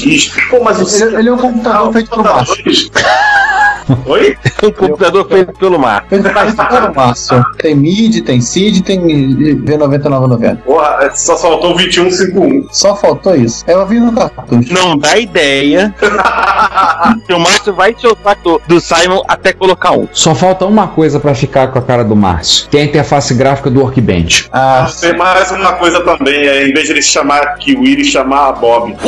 Pô, mas o Ele, ele é um computador feito por maço. Oi? Um computador feito pelo mar. Feito maço. Tem MIDI, tem CID, tem V9990. Porra, é, só faltou o 2151. Só faltou isso. Eu vi no cartucho. Não dá ideia. [laughs] [laughs] o Márcio vai te soltar do, do Simon até colocar um. Só falta uma coisa pra ficar com a cara do Márcio, que é a interface gráfica do Workbench. Ah, Tem mais uma coisa também, é, em vez de ele chamar Kiwi, ele chamar Bob. [laughs]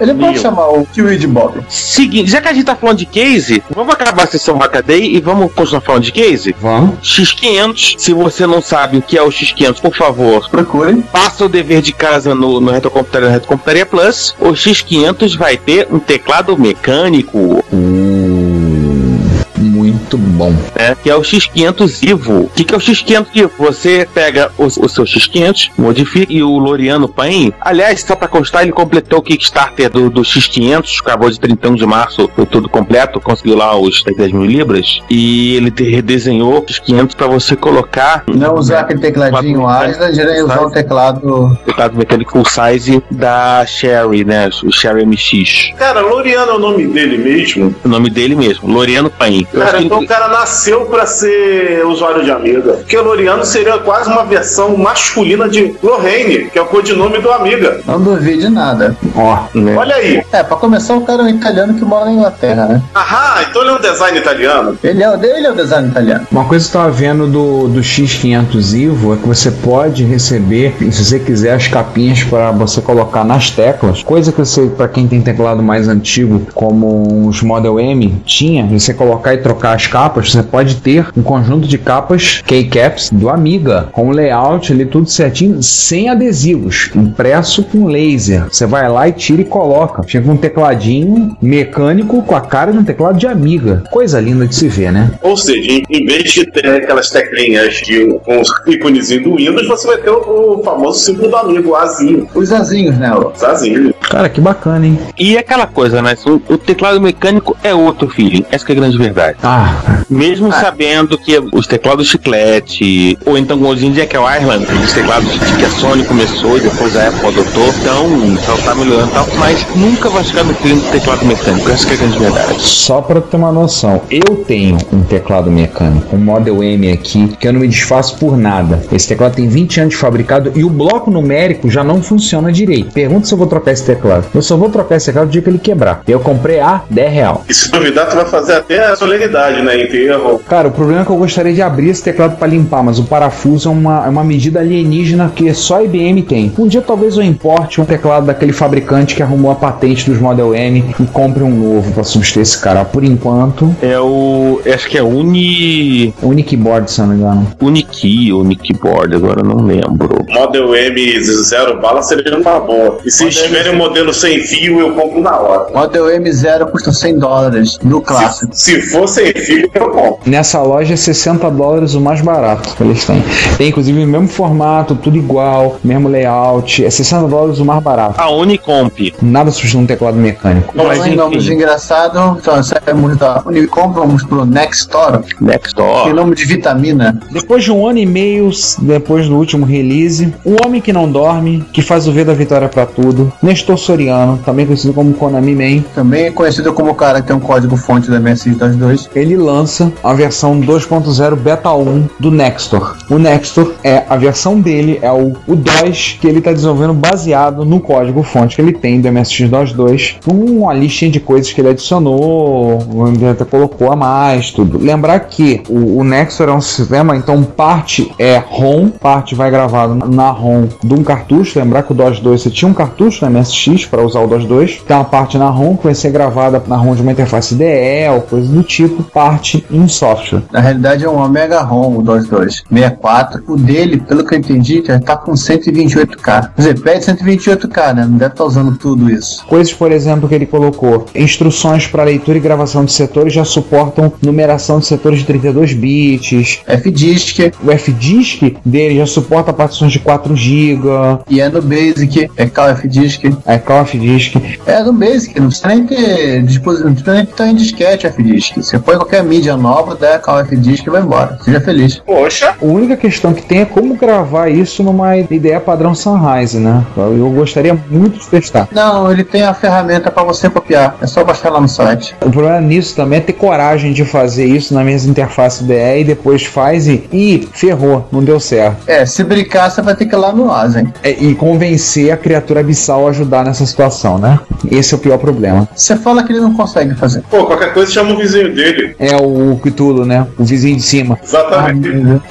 ele pode Meu. chamar o Kiwi de Bob. Seguinte, já que a gente tá falando de case, vamos acabar a sessão Hackaday e vamos continuar falando de case? Vamos? X500, se você não sabe o que é o X500, por favor, Procure. faça o dever de casa no, no Retrocomputaria, no Retrocomputaria Plus. O X500 vai ter um teclado mecânico, Muito bom. né? Que é o X500 Evo. O que, que é o X500 Evo? Você pega o, o seu X500, modifica e o Loriano Paim. Aliás, só pra constar, ele completou o Kickstarter do, do X500, acabou de 31 de março, foi tudo completo, conseguiu lá os 10 mil libras. E ele redesenhou o X500 pra você colocar Não usar aquele tecladinho Island, ele usar o teclado. teclado mecânico full size da Sherry, né? O Sherry MX. Cara, Loriano é o nome dele mesmo. O nome dele mesmo, Loriano Paim. Eu Cara, acho que então o cara nasceu pra ser usuário de Amiga. Porque Loriano seria quase uma versão masculina de Lorraine, que é o codinome do Amiga. Não duvide nada. Ó, né? Olha aí. É, pra começar, o cara é um italiano que mora na Inglaterra, né? Aham, então ele é um design italiano. Ele é, o- ele é o design italiano. Uma coisa que eu tava vendo do, do X500 Evo é que você pode receber, se você quiser, as capinhas para você colocar nas teclas. Coisa que você, para quem tem teclado mais antigo, como os Model M, tinha, você colocar e trocar as capas. Você pode ter um conjunto de capas keycaps do Amiga, com o layout ali tudo certinho, sem adesivos, impresso com laser. Você vai lá e tira e coloca. Chega um tecladinho mecânico com a cara de um teclado de Amiga. Coisa linda de se ver, né? Ou seja, em, vez de ter aquelas teclinhas de, com os íconezinhos do Windows, você vai ter o, o famoso símbolo do amigo, o Azinho. Os azinhos, né? Os Azinho. Cara, que bacana, hein? E aquela coisa, né? O, o teclado mecânico é outro feeling. Essa que é a grande verdade. Ah, Mesmo sabendo que os teclados chiclete, ou então hoje em dia que é o Ireland, os teclados que a Sony começou e depois a Apple adotou, então só tá melhorando e tal, mas nunca vai chegar no feeling do teclado mecânico. Essa que é a grande verdade. Só pra ter uma noção, eu tenho um teclado mecânico, um Model M aqui, que eu não me desfaço por nada. Esse teclado tem 20 anos de fabricado e o bloco numérico já não funciona direito. Pergunta se eu vou trocar esse teclado. Eu só vou trocar esse teclado no dia que ele quebrar. Eu comprei a 10 real. E se duvidar, tu vai fazer até a solenidade, né? Enterro. Cara, o problema é que eu gostaria de abrir esse teclado para limpar, mas o parafuso é uma, é uma medida alienígena que só a IBM tem. Um dia talvez eu importe um teclado daquele fabricante que arrumou a patente dos Model M e compre um novo para substituir esse cara. Por enquanto, É o. Acho que é Uni. Unikeyboard, se eu não me engano. Unikey Unikeyboard, agora eu não lembro. Model M zero bala seria uma boa. E se Model estiverem um modelo sem fio, eu compro na hora. Model M0 custa 100 dólares no clássico. Se for sem fio, eu compro. Nessa loja é 60 dólares o mais barato que eles têm. Tem inclusive o mesmo formato, tudo igual, mesmo layout. É 60 dólares o mais barato. A Unicomp. Nada substitui um teclado mecânico. Mas Mas nomes engraçados, então saímos da Unicom, vamos pro Nextdoor, Next tem Door. nome de vitamina. Depois de um ano e meio depois do último release, o homem que não dorme, que faz o V da vitória pra tudo, Nestor Soriano, também conhecido como Konami Man, Também é conhecido como o cara que tem um código fonte da MSX22. ele lança a versão 2.0 Beta 1 do Nextor. O Nextor é a versão dele, é o, o DOS que ele está desenvolvendo baseado no código fonte que ele tem do MSX-DOS 2, com uma listinha de coisas que ele adicionou, até colocou a mais, tudo. Lembrar que o, o Nextor é um sistema, então parte é ROM, parte vai gravado na ROM de um cartucho. Lembrar que o DOS 2 você tinha um cartucho no MSX para usar o DOS 2, tem uma parte na ROM que vai ser gravada na ROM de uma interface DE ou coisa do tipo, parte em software. Na realidade é um Omega ROM, o 22, 64. O dele, pelo que eu entendi, já tá com 128K. Quer dizer, pede 128K, né? Não deve estar usando tudo isso. Coisas, por exemplo, que ele colocou: instruções para leitura e gravação de setores já suportam numeração de setores de 32 bits. F-Disk O F-Disk dele já suporta partições de 4 GB. e é no Basic, é Call F-Disk. É Call of Disk. É no Basic, não precisa nem ter dispositivo, não precisa nem estar em disquete F-Disk. Você põe qualquer mídia nova, dá Call F-Disk e vai embora. Seja feliz. Poxa, A única questão que tem é como gravar isso numa ideia padrão Sunrise, né? Eu gostaria muito de testar. Não, ele tem a ferramenta para você copiar. É só baixar lá no site. O problema nisso também é ter coragem de fazer isso na minha interface DE e depois faz e. Ih, ferrou, não deu certo. É, se brincar, você vai ter que ir lá no Asen. É, e convencer a criatura abissal a ajudar nessa situação, né? Esse é o pior problema. Você fala que ele não consegue fazer. pô, qualquer coisa chama o vizinho dele. É o Cthulhu, né? O vizinho de cima. Exatamente. [laughs]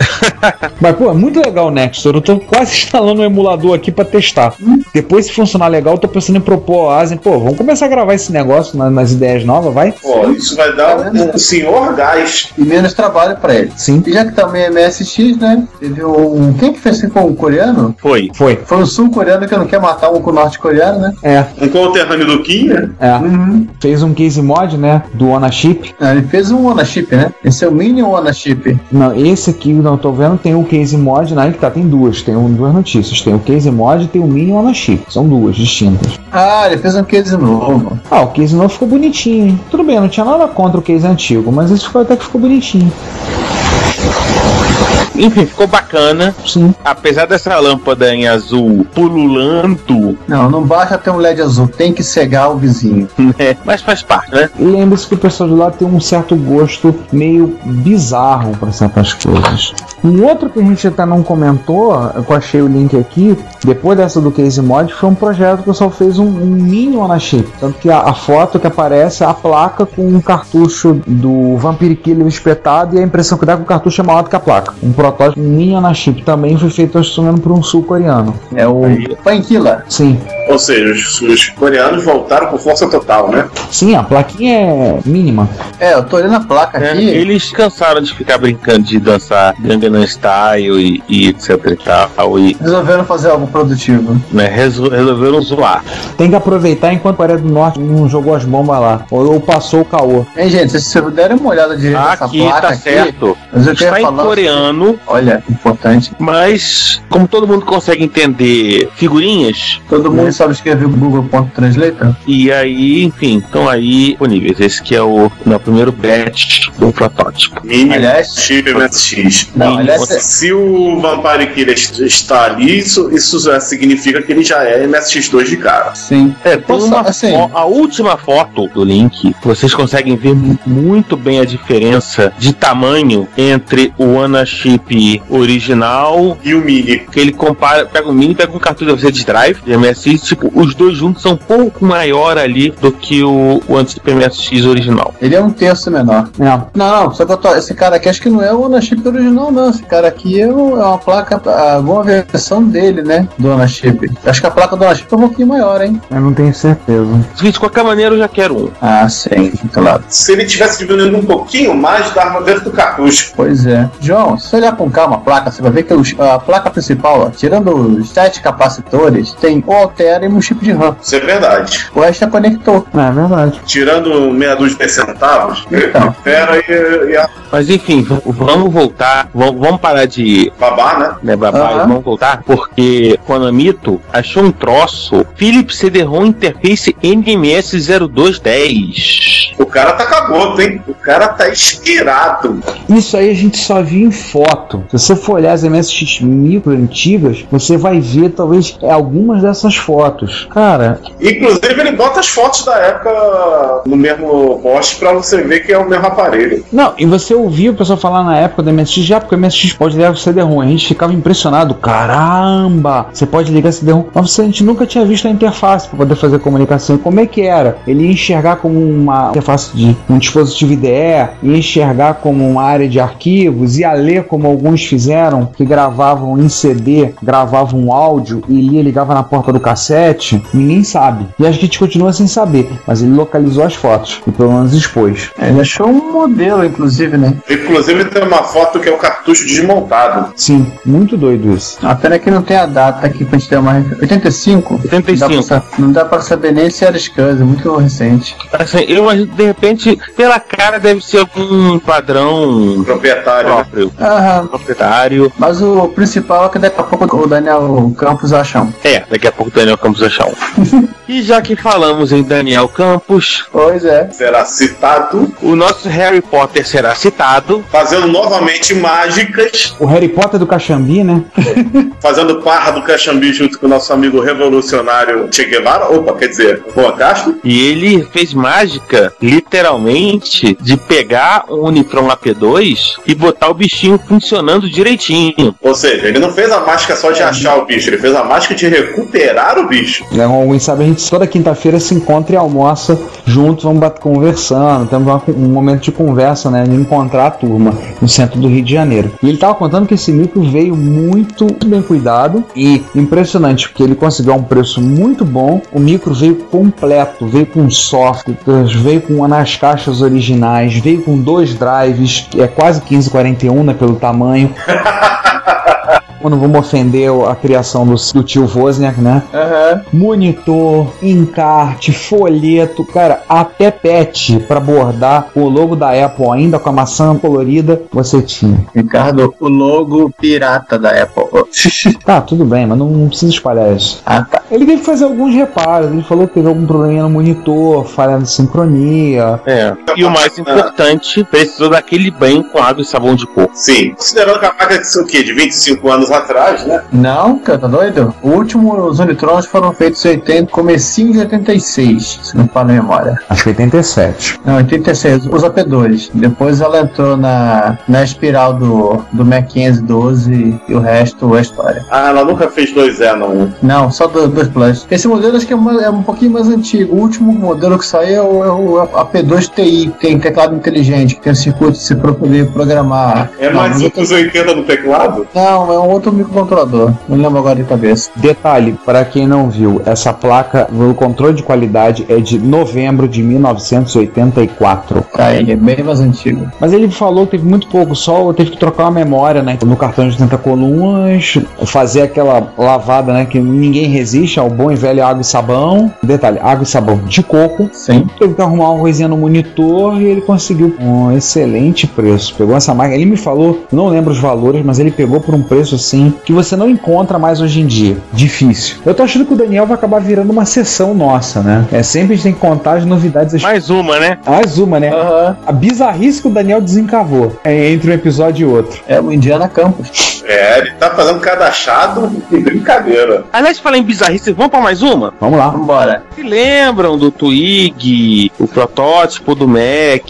Mas, pô, é muito legal o Nextor. Eu tô quase [laughs] instalando um emulador aqui pra testar. Depois, se funcionar legal, eu tô pensando em propor a Asen. Pô, vamos começar a gravar esse negócio na- nas ideias novas, vai? Pô, isso vai dar um, um senhor gás. E menos trabalho pra ele. Sim. E já que também é MSX, né? Teve um. Quem que fez com o coreano? Foi. Foi. Foi um sul-coreano que não quer matar um com o norte-coreano, né? É, Um conterrâneo do Kim, né? é. Uhum. Fez um case mod, né? Do Ownership. Ah, ele fez um ownership, né? Esse é o mini ownership. Não, esse aqui, não tô vendo, tem o case mod, né? Que tá, tem duas. Tem um, duas notícias. Tem o case mod e tem o mini Ownership. São duas distintas. Ah, ele fez um case novo. Ah, o case novo ficou bonitinho, hein? Tudo bem, eu não tinha nada contra o case antigo, mas esse ficou até que ficou bonitinho. Enfim, ficou bacana. Sim. Apesar dessa lâmpada em azul pululando, Não, não basta ter um LED azul, tem que cegar o vizinho. né? [laughs] Mas faz parte, né? E lembre-se que o pessoal de lá tem um certo gosto meio bizarro para certas coisas. Um outro que a gente até não comentou, eu achei o link aqui, depois dessa do Case Mod, foi um projeto que o pessoal fez um, um mini Ownership. Tanto que a, a foto que aparece é a placa com um cartucho do Vampire Killer espetado e a impressão que dá que o cartucho é maior do que a placa. Um protótipo Ownership também foi feito, acho que se não por um sul-coreano. É o Painkiller. Sim. Ou seja, os, os coreanos voltaram com força total, né? Sim, a plaquinha é mínima. É, eu tô olhando a placa É, aqui. eles cansaram de ficar brincando de dançar Gangnam Style e, e etc e tal. E Resolveram fazer algo produtivo. né, resol- resolveram zoar. Tem que aproveitar enquanto a Coreia do Norte não jogou as bombas lá. Ou, ou passou o caô. Hein, gente, se vocês derem uma olhada direito nessa Aqui placa tá aqui, certo. mas eu Está em falar. coreano, Olha, importante. mas como todo mundo consegue entender figurinhas, Todo mundo sabe escrever o Google.translator? e aí, enfim, estão aí disponíveis. Esse que é o, o primeiro batch do protótipo. Mini Aliás- chip MSX. Não, Mini- aliás, é- Se o Vampire Killer est- está ali, isso, isso significa que ele já é MSX2 de cara. sim. É, tem Posso- uma assim- a última foto do link, vocês conseguem ver mu- muito bem a diferença de tamanho entre o Ana Chip original E o Mini. que ele compara, pega um mini, pega um cartucho de de drive de MSX, tipo, os dois juntos são um pouco maior ali do que o, o antes do MSX original. Ele é um terço menor. É. Não, não, só que eu tô, esse cara aqui acho que não é o Onaship original, não. Esse cara aqui é, o- é uma placa, alguma versão dele, né? Do Onaship. Acho que a placa do Onaship é um pouquinho maior, hein? Eu não tenho certeza. De qualquer maneira, eu já quero um. Ah, sim, claro. Se ele tivesse diminuindo um pouquinho mais, dava dentro do cartucho. Pois é. João, se você olhar com calma a placa, você vai ver que os- a placa principal, ó, tirando os sete capacitores, tem o Altera e um chip de RAM. Isso é verdade. O resto é conector. É verdade. Tirando meia dúzia de centavos, Então. [laughs] Fera e, e a Mas enfim, vamos voltar, vamos, parar de babá, né? né, Aham. e vamos voltar, porque Konamito achou um troço Philips CD-ROM Interface NMS 0210. O cara tá cagoto, hein? O cara tá inspirado. Isso aí a gente só viu em foto. Se você for olhar as MSX micro antigas, você vai ver talvez algumas dessas fotos. Cara, Inclusive, ele bota as fotos da época no mesmo post pra você ver que é o mesmo aparelho. não, e você ouvia o pessoal falar na época do MSX, já porque o MSX pode ligar o CD-ROM. A gente ficava impressionado. Caramba! Você pode ligar CD-ROM. Mas a gente nunca tinha visto a interface para poder fazer comunicação. E como é que era? Ele ia enxergar como uma interface de um dispositivo IDE, ia enxergar como uma área de arquivos, ia ler como alguns fizeram, que gravavam em CD, gravavam um áudio e lia, ligava na porta do cassete. Ninguém sabe. E a gente continua sem saber. Mas ele localizou as fotos e pelo menos expôs. Ele achou um modelo, inclusive, né? Inclusive, tem uma foto que é o cartucho desmontado. Sim, muito doido isso. A pena que não tem a data aqui pra gente ter uma. refer- 85? 85. Não dá pra, não dá pra saber nem se era SCSI, muito recente. Assim, eu imagino, de repente, pela cara deve ser algum padrão Proprietário. né? próprio, Aham. Proprietário. Mas o principal é que daqui a pouco o Daniel Campos acha um. É, daqui a pouco o Daniel Campos achar [laughs] um. e já que falamos em Daniel Campos, Pois é. Será citado, o nosso Harry Potter será citado. fazendo novamente mágicas, O Harry Potter do Caxambi, né? [laughs] fazendo parra do Caxambi junto com o nosso amigo revolucionário Che Guevara. Opa, quer dizer, Juan Castro. E ele fez mágica, literalmente, de pegar um Unitron AP2 e botar o bichinho funcionando direitinho. Ou seja, ele não fez a mágica só de achar o bicho, ele fez a mágica de recuperar o bicho. É, alguém sabe, a gente toda quinta-feira se encontra e almoça juntos, vamos conversando, temos uma- um momento de conversa, né? De encontrar a turma no centro do Rio de Janeiro. E ele tava contando que esse micro veio muito bem cuidado e impressionante, porque ele conseguiu um preço muito bom. O micro veio completo, veio com softwares, veio com uma nas caixas originais, veio com dois drives, é quase 1541, né? Pelo tamanho tamanho. [laughs] Não vamos ofender a criação do, do tio Wozniak, né? Aham. monitor, encarte, folheto, cara, até pet pra bordar o logo da Apple ainda com a maçã colorida, você tinha. Ricardo, o logo pirata da Apple. [laughs] Tá, tudo bem, mas não, não precisa espalhar isso. ah, tá. Ele teve que fazer alguns reparos, ele falou que teve algum probleminha no monitor, falha de sincronia. É. E o mais importante, precisou daquele banho com água e sabão de coco. Sim, considerando que a máquina é o quê? De 25 anos atrás, né? Não, cara, tá doido? O último, os Unitrons foram feitos em 80, comecinho de 86, se não a memória. Acho que 87. Não, 86, os AP2. Depois ela entrou na, na espiral do, do Mackenzie 12 e o resto é história. Ah, ela nunca fez 2E, não. Não, só do- dois Plus. Esse modelo acho que é, uma- é um pouquinho mais antigo. O último modelo que saiu é o, é o AP2 TI, que tem teclado inteligente, que tem um circuito de se pro- poder programar. É não, mais os 80 no teclado? não, é um outro outro microcontrolador. Não lembro agora de cabeça. Detalhe, para quem não viu, essa placa, o controle de qualidade é de novembro de 1984. Tá, ele é bem mais antigo. Mas ele falou que teve muito pouco, só teve que trocar uma memória, né? No cartão de 80 colunas, fazer aquela lavada, né? Que ninguém resiste ao bom e velho água e sabão. Detalhe, água e sabão de coco. Sim. Teve que arrumar uma coisinha no monitor e ele conseguiu um excelente preço. Pegou essa máquina, ele me falou, não lembro os valores, mas ele pegou por um preço assim que você não encontra mais hoje em dia. Difícil. Eu tô achando que o Daniel vai acabar virando uma sessão nossa, né? É sempre a gente tem que contar as novidades. Mais uma, né? Mais uma, né? A bizarrice que o Daniel desencavou é, entre um episódio e outro. É o Indiana Campos. É, ele tá fazendo cada achado de brincadeira. Aliás, falar em bizarrice, vamos pra mais uma? Vamos lá. Vambora. Se lembram do Twig, o protótipo do Mac?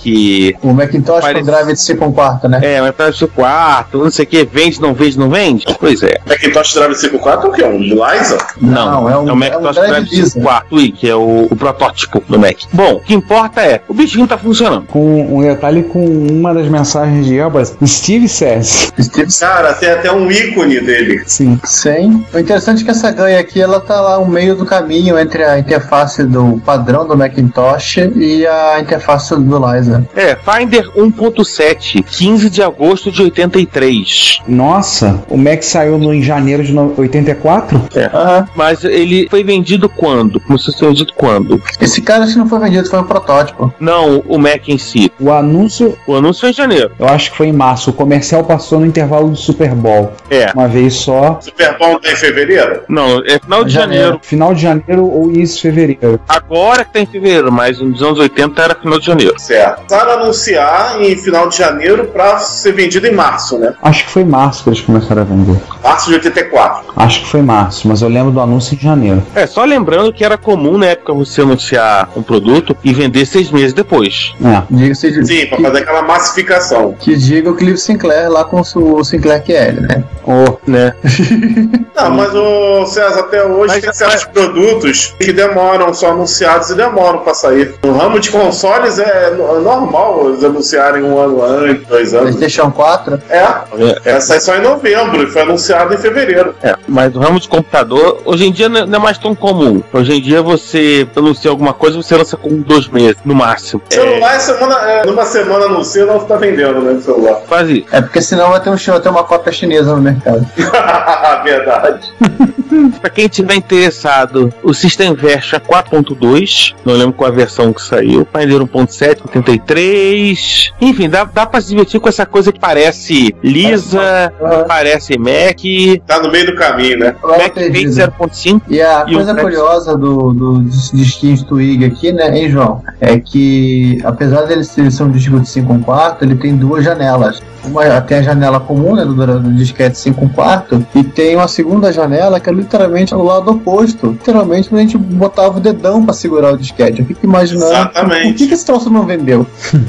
O Macintosh Parece- com drive de 5 quarto, né? É, mas parece o quarto, não sei o que, vende, não vende, não vende? Pois é. Macintosh Drive 54 é o quê? Um Liza? Não, é um- é o Macintosh é um Drive drive Lisa. 4 Twig, que é o, o protótipo do Mac. Bom, o que importa é, o bichinho tá funcionando. Com um detalhe com uma das mensagens de Elbas, Steve says. Steve Cara, tem até um ícone dele. Sim. Sim. O interessante é que essa ganha aqui, ela tá lá no meio do caminho entre a interface do padrão do Macintosh e a interface do Liza. É, Finder 1.7, 15 de agosto de 83. Nossa, o Mac saiu no, em janeiro de no- 84? Aham. Mas ele foi vendido quando? Começou a ser vendido quando? Esse cara, se não foi vendido, foi um protótipo. Não, o Mac em si. O anúncio, O anúncio foi em janeiro. eu acho que foi em março. O comercial passou no intervalo do Super Bowl. É. Uma vez só. Super Bowl tá em fevereiro? Não, é final de Janeiro. janeiro. Final de janeiro ou início de fevereiro. Agora que tá em fevereiro, mas nos anos 80 era final de janeiro. Certo. Começaram a anunciar em final de janeiro pra ser vendido em março, né? Acho que foi março que eles começaram a vender. Março de 84. Acho que foi março, mas eu lembro do anúncio em janeiro. É, só lembrando que era comum na época você anunciar um produto e vender seis meses depois. É. Diga-se de Sim, pra fazer aquela massificação. que diga o Clive Sinclair lá com o Sinclair QL, né? Oh, né? [laughs] Não, mas o César, até hoje Mas- tem certos produtos que demoram, são anunciados e demoram pra sair. No ramo de consoles é é normal eles anunciarem um ano antes, dois anos. PlayStation 4. É, É, essa sai só em novembro e foi anunciado em fevereiro. é, mas no ramo de computador, hoje em dia não é não é mais tão comum. Hoje em dia você anuncia alguma coisa, você lança com dois meses, no máximo. É, Celular, semana, é, numa semana anuncia, não tá vendendo, né, celular. quase. É porque senão vai ter, um, vai ter uma cópia chinesa no mercado. [laughs] Verdade. [laughs] Pra quem tiver interessado, o System Versa 4.2, não lembro qual a versão que saiu, Pioneer 1.7, 83. Enfim, dá, dá pra se divertir com essa coisa que parece lisa, parece Mac, Tá no meio do caminho, né? Mac Paint perdido. 0.5. E a E coisa curiosa do, do disquinho Twig aqui, né, hein, João? É que, apesar dele ser, ser um disco de 5 quarto, ele tem duas janelas. Uma tem a janela comum, né, do, do disquete 5 quarto, e tem uma segunda janela que é literalmente ao lado oposto. Literalmente, a gente botava o dedão pra segurar o disquete. Eu fico imaginando Exatamente. por que, que esse troço não vendeu. [laughs]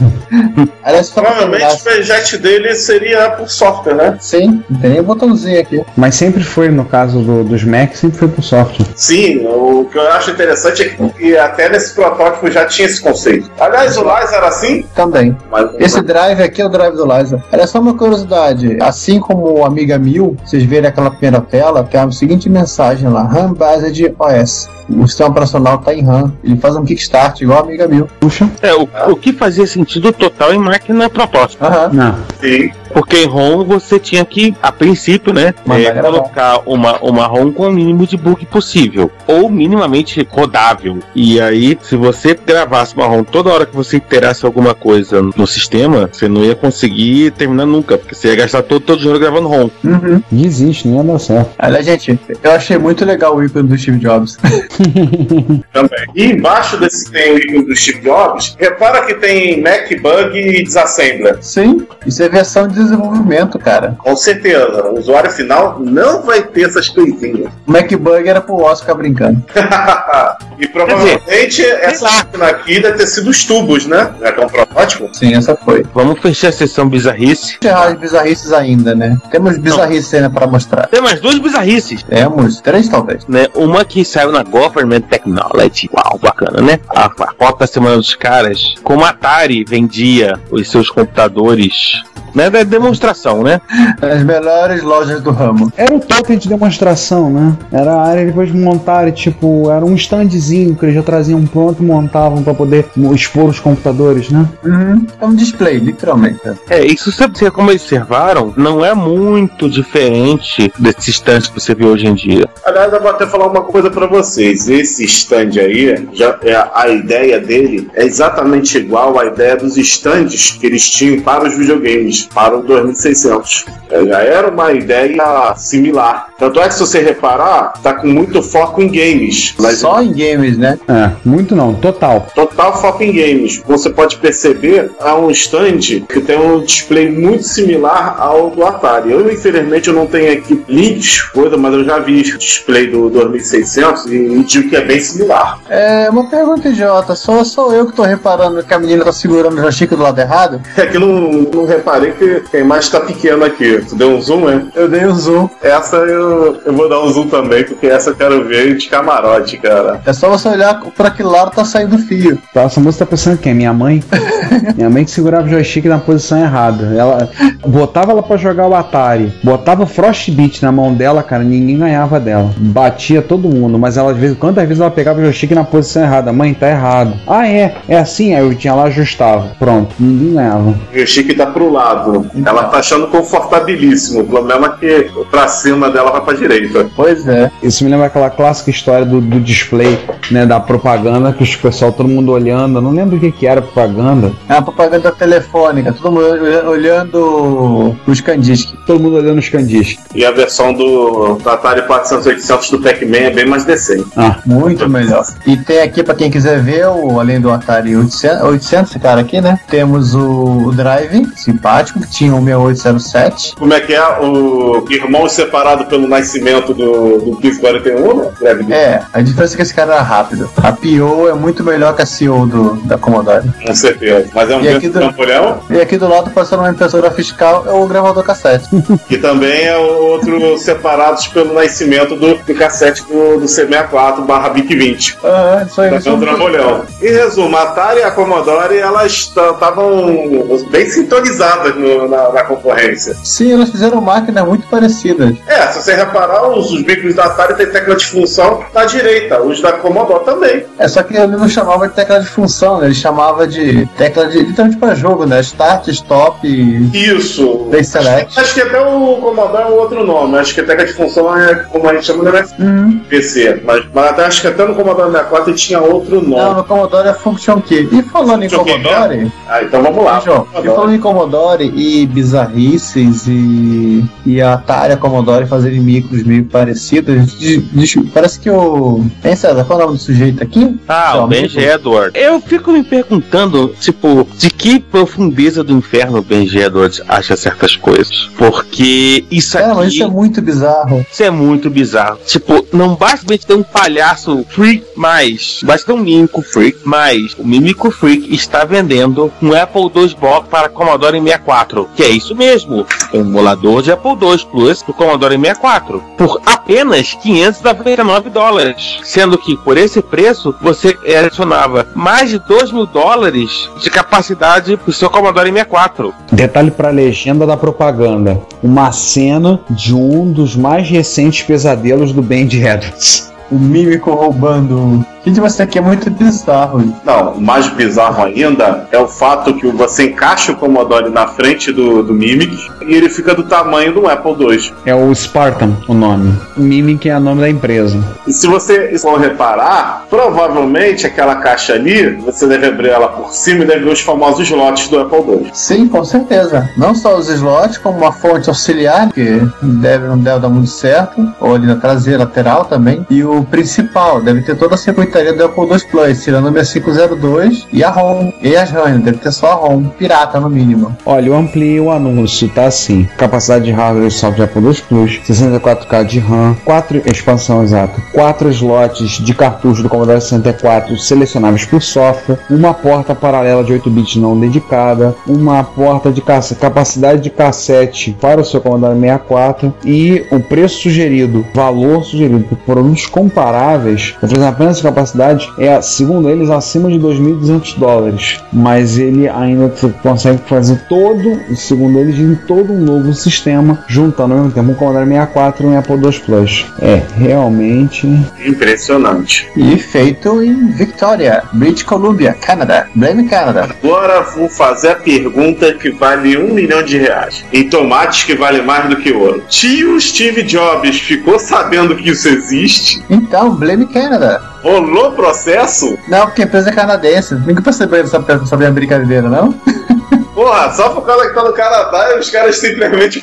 Provavelmente o projeto dele seria por software, né? Sim, não tem nem botãozinho aqui. Mas sempre foi, no caso do- dos Macs, sempre foi pro software. Sim, o que eu acho interessante é que até nesse protótipo já tinha esse conceito. Aliás, o Liza era assim, Também. mas Esse drive aqui é o drive do Liza. Era só uma curiosidade. Assim como o Amiga 1000, vocês verem aquela primeira tela, tem a seguinte mensagem lá: RAM Based OS. O sistema operacional está em RAM. Ele faz um kickstart igual a Amiga 1000. Puxa. É, o, o que fazia sentido total em máquina protótipo. Aham. Não. sim. Porque em ROM você tinha que, a princípio, né, é, colocar uma, uma ROM com o mínimo de bug possível. Ou minimamente rodável. E aí, se você gravasse uma ROM toda hora que você iterasse alguma coisa no sistema, você não ia conseguir terminar nunca. Porque você ia gastar todo, todo o dinheiro gravando ROM. Uhum. Desiste, não ia dar certo. Aliás, gente, eu achei muito legal o ícone do Steve Jobs. [laughs] Também. E embaixo desse tem o ícone do Steve Jobs, repara que tem Mac Bug e Disassembler. Sim, isso é versão de desenvolvimento, cara. Com certeza, o usuário final não vai ter essas coisinhas. O MacBug era pro Oscar brincando. [laughs] e provavelmente essa máquina aqui deve ter sido os tubos, né? Já que é um protótipo. Sim, essa foi. Vamos fechar a sessão bizarrice. Encerrar as bizarrices ainda, né? Temos bizarrices ainda para mostrar. Tem mais duas bizarrices. Temos três, talvez. Né? Uma que saiu na Government Technology. Uau, bacana, né? A, a foto da semana dos caras. Como a Atari vendia os seus computadores né? Da demonstração, né? As melhores lojas do ramo. Era o totem de demonstração, né? Era a área depois de montar, tipo, era um standzinho que eles já traziam pronto e montavam pra poder expor os computadores, né? Uhum. É um display, literalmente. É, isso você, como observaram, não é muito diferente desse stand que você vê hoje em dia. Aliás, eu vou até falar uma coisa pra vocês. Esse stand aí, já é, a ideia dele é exatamente igual à ideia dos stands que eles tinham para os videogames, para o 2600. É, já era uma ideia similar. Tanto é que se você reparar, tá com muito foco em games. Mas Só em games, né? É, muito não, total. Total foco em games. Você pode perceber, há um stand que tem um display muito similar ao do Atari. Eu, infelizmente, eu não tenho aqui links, coisa, mas eu já vi o display do 2600 e, e digo que é bem similar. É uma pergunta idiota. Só sou eu que tô reparando que a menina tá segurando o joystick do lado errado? É que não, não reparei que a imagem tá pequena aqui. Tu deu um zoom, né? Eu dei um zoom. Essa eu, eu vou dar um zoom também, porque essa eu quero ver de camarote, cara. É só você olhar pra que lado tá saindo o fio. Tá, Essa moça tá pensando quem? Minha mãe? [laughs] Minha mãe que segurava o joystick na posição errada. Ela botava ela pra jogar o Atari, botava o Frostbit na mão dela, cara, ninguém ganhava dela. Batia todo mundo, mas ela às vezes, quantas vezes ela pegava o joystick na posição errada? Mãe, tá errado. Ah, é, é assim, aí eu tinha lá ajustava. Pronto, ninguém ganhava. O chique tá pro lado. Ela tá achando confortabilíssimo. O problema é que pra cima dela vai pra direita. Pois é. Isso me lembra aquela clássica história do, do display, né, da propaganda, que os pessoal, todo mundo olhando, eu não lembro o que que era a propaganda. É uma propaganda telefônica, todo mundo olha- olhando os candisques. Todo mundo olhando os candiscos. E a versão do, do Atari 400 800 do Pac-Man é bem mais decente. Ah, Muito melhor. E tem aqui, pra quem quiser ver, o, além do Atari 800, 800, esse cara aqui, né? Temos o, o Drive, simpático, que tinha o 6807. Como é que é? O irmão separado pelo nascimento do, do PIS 41, né? É, a diferença é que esse cara era rápido. A PO é muito melhor que a CO do, da Commodore. Com certeza. Mas é um E do- trambolhão, E aqui do lado, passando uma impressora fiscal, é o gravador cassete. que [laughs] também é outro separados pelo nascimento do, do cassete do, do C64 barra BIC 20. Aham, isso aí. Também isso é é um trambolhão. Em resumo, a Atari e a Commodore elas estavam bem sintonizadas no- na, na concorrência. Sim, elas fizeram máquinas muito parecidas. É, se você reparar, os, os micros da Atari tem tecla de função na direita, os da Commodore também. É só que ele não chamava de tecla de função, né? ele chamava de tecla de literalmente para jogo, né? Start, stop Isso. play select. Acho que até o Commodore é um outro nome. Acho que a tecla de função é como a gente chama no PC. Mas, mas acho que até no Commodore 64 ele tinha outro Não, nome. no Commodore é Function Key. E falando em Commodore, Ah, então vamos lá. João, e falando em Commodore e bizarrices e, e a Atari a Commodore fazerem micros meio parecidos, de- de- parece que o. Hein, César, qual é o nome do sujeito aqui? Ah, Seu o? Benji Edwards. Eu fico me perguntando, tipo, de que profundeza do inferno o Benji Edwards acha certas coisas. Porque isso É, mas isso é muito bizarro. Isso é muito bizarro. Tipo, não basta ter um palhaço freak mais. Basta ter um mímico freak mais. O mímico freak está vendendo um Apple II Box para Commodore 64. Que é isso mesmo. Um emulador de Apple II Plus para Commodore 64. Por apenas 599 dólares. Sendo que por esse preço você adicionava mais de 2 mil dólares de capacidade para o seu Commodore 64. Detalhe pra legenda da propaganda: uma cena de um dos mais recentes pesadelos do Bendy Edwards. O mímico roubando. Gente, isso aqui é muito bizarro. Não, o mais bizarro ainda é o fato que você encaixa o Commodore na frente do, do Mimic e ele fica do tamanho do Apple II. É o Spartan o nome. Mimic é o nome da empresa. E se você for reparar, provavelmente aquela caixa ali, você deve abrir ela por cima e deve ver os famosos slots do Apple II. Sim, com certeza. Não só os slots, como uma fonte auxiliar, que deve, não deve dar muito certo, ou ali na traseira, lateral também. E o principal, deve ter toda a circuitaria do Apple II Plus, tirando o 6502 e a ROM. E as RAM, deve ter só a ROM, pirata no mínimo. Olha, eu ampliei o anúncio, tá assim: capacidade de hardware e software Apple II Plus, 64K de RAM, 4 expansão exata, 4 slots de cartucho do Commodore 64 selecionáveis por software, uma porta paralela de 8 bits não dedicada, uma porta de capacidade de cassete para o seu Commodore 64 e o preço sugerido, valor sugerido por produtos com comparáveis, oferecendo apenas essa capacidade, é, segundo eles, acima de 2.200 dólares. Mas ele ainda consegue fazer todo, segundo eles, em todo um novo sistema, juntando ao mesmo tempo um Commodore 64 e um Apple II Plus. É, realmente. Impressionante. E feito em Victoria, British Columbia, Canadá. Blame Canada. Agora vou fazer a pergunta que vale um milhão de reais. Em tomates que vale mais do que ouro. Tio Steve Jobs ficou sabendo que isso existe? Então, Blame Canada. Rolou processo? Não, porque a empresa é canadense. Ninguém percebeu essa, sobre a brincadeira, não? [laughs] Porra, só por causa que tá no Canadá e os caras simplesmente.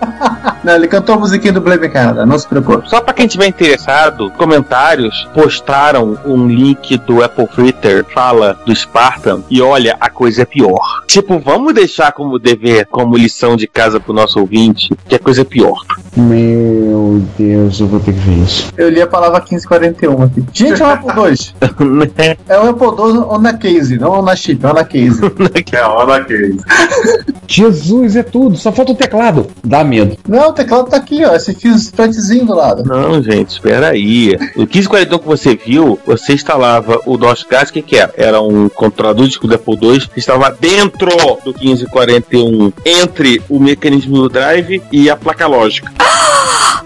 [laughs] Não, ele cantou a musiquinha do Blame Canada, não se preocupe. Só pra quem tiver interessado, comentários postaram um link do Apple Twitter, fala do Spartan, e olha, a coisa é pior. Tipo, vamos deixar como dever, como lição de casa pro nosso ouvinte, que a coisa é pior. Meu Deus, eu vou ter que ver isso. Eu li a palavra 1541 aqui. Gente, é um Apple II. [laughs] É um Apple II on na case, não on na chip, on na case. [laughs] É hora que. Jesus, é tudo, só falta o teclado. Dá medo. Não, o teclado tá aqui, ó. Esse fio touchzinho do lado. Não, gente, espera aí. O 1541 que você viu, você instalava o DOS-CAS, o que, que era? Era um controlador de do Apple II que estava dentro do 1541, entre o mecanismo do drive e a placa lógica. [gasps]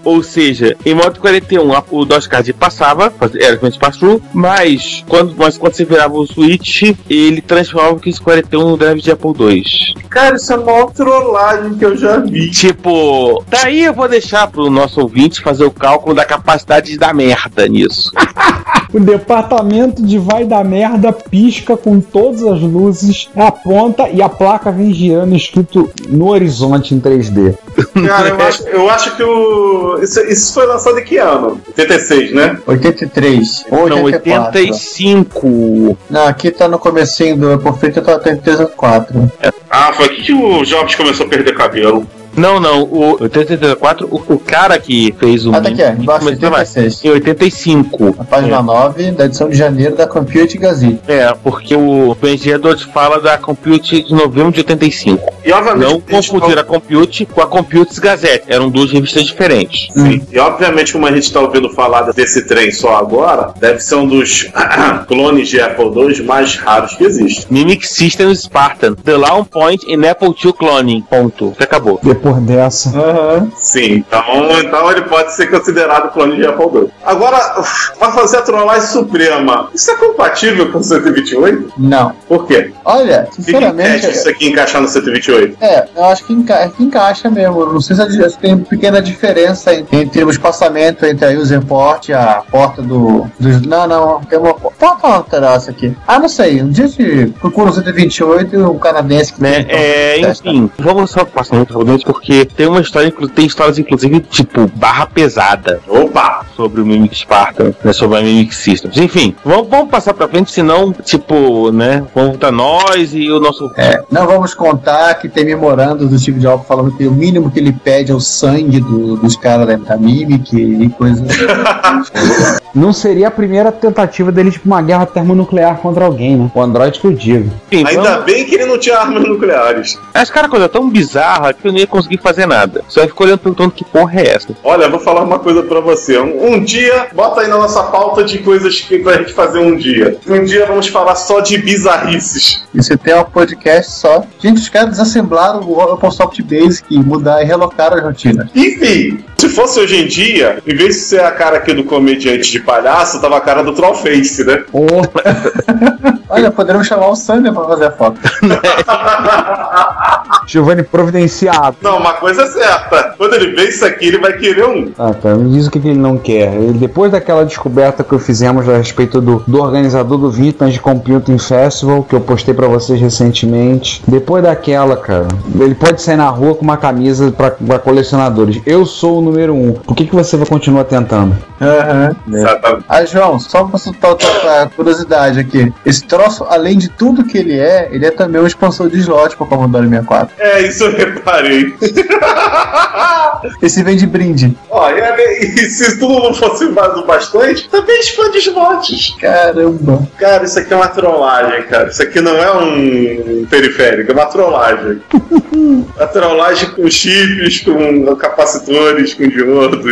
Ou seja, em modo 41, a- o DOS-CAD passava, era realmente pass-through, mas quando, mas quando você virava o switch, ele transformava o 1541 no drive de Apple II. Cara, isso é a maior trollagem que eu já vi. Tipo, daí eu vou deixar pro nosso ouvinte fazer o cálculo da capacidade de dar merda nisso. [laughs] O departamento de vai dar merda pisca com todas as luzes, aponta e a placa vem girando escrito no horizonte em 3D. Cara, eu acho, eu acho que o. Isso, isso foi lançado em que ano? 86, né? 83. Ou Não, 84. 85. Não, aqui tá no comecinho do Apple Fit, tá 84. Ah, foi aqui que o Jobs começou a perder cabelo. Não, não, o 84, o, o cara que fez o. Ah, tá aqui, embaixo, mais. 86. Em 85. A página 9 da edição de janeiro da Compute Gazette. É, porque o engenheiro fala da Compute de novembro de 85. E obviamente. Não confundir a Compute com a Computes Gazette. Eram duas revistas diferentes. Sim. E obviamente, como a gente tá ouvindo falar desse trem só agora, deve ser um dos [clears throat] clones de Apple II mais raros que existe. Mimic System Spartan. The Lawn Point in Apple II Cloning. Ponto. Acabou. Depois dessa. Aham. Sim, então, então ele pode ser considerado clone de Apple II. Agora, pra fazer a trollagem suprema, isso é compatível com o 128? Não. Por quê? Olha, O sinceramente. isso aqui encaixar no 128? É, eu acho que, enca que encaixa mesmo. Eu Não sei se se tem pequena diferença en- entre o espaçamento entre a user port e a porta do. dos- não, não, tem uma. Pode alterar isso aqui. Ah, não sei. Um dia se procura o 128 e um canadense que né? tem- É, enfim, vamos só passar muito rapidamente porque tem uma história, tem histórias inclusive tipo barra pesada Opa! sobre o Mimic Spartan, né, sobre a Mimic Systems. Enfim, vamos, vamos passar pra frente, senão, tipo, né, vamos voltar nós e o nosso. É, não vamos contar que tem memorando do Steve Jobs falando que o mínimo que ele pede é o sangue do- dos caras da, da Mimic e coisas. [laughs] Não seria a primeira tentativa dele de uma guerra termonuclear contra alguém, né? O Android que eu digo. Enfim, Ainda vamos- bem que ele não tinha armas nucleares. Mas, cara, coisa tão bizarra que eu não ia conseguir fazer nada. Só ficou olhando perguntando que porra é essa. Olha, eu vou falar uma coisa pra você. Um, um dia, bota aí na nossa pauta de coisas que pra gente fazer um dia. Um dia vamos falar só de bizarrices. E você tem um podcast só. Gente, os caras desassemblaram o OpenSoft Basic e mudar e relocaram a rotina. Enfim, se fosse hoje em dia, em vez de ser a cara aqui do comediante de palhaço, tava a cara do Trollface, né? Ô, [laughs] Olha, poderíamos chamar o Sander pra fazer a foto. [laughs] Giovanni providenciado. Não, uma coisa é certa. Quando ele vê isso aqui, ele vai querer um. Ah, cara, me diz o que, que ele não quer. Ele, depois daquela descoberta que fizemos a respeito do, do organizador do Vintage Computing Festival, que eu postei pra vocês recentemente, depois daquela, cara, ele pode sair na rua com uma camisa pra, pra colecionadores. Eu sou o número um. Por que, que você vai continuar tentando? Aham. Exatamente. Ah, João, só pra soltar outra curiosidade aqui. Esse troço, além de tudo que ele é, ele é também um expansor de slot para Commodore 64. É, isso eu reparei. Esse vem de brinde. Ó, e, [laughs] se tudo não fosse mais o bastante, também expande os lotes. Caramba. Cara, isso aqui é uma trollagem, cara. Isso aqui não é um periférico, é uma trollagem. [laughs] uma trollagem com chips, com capacitores, com diodos.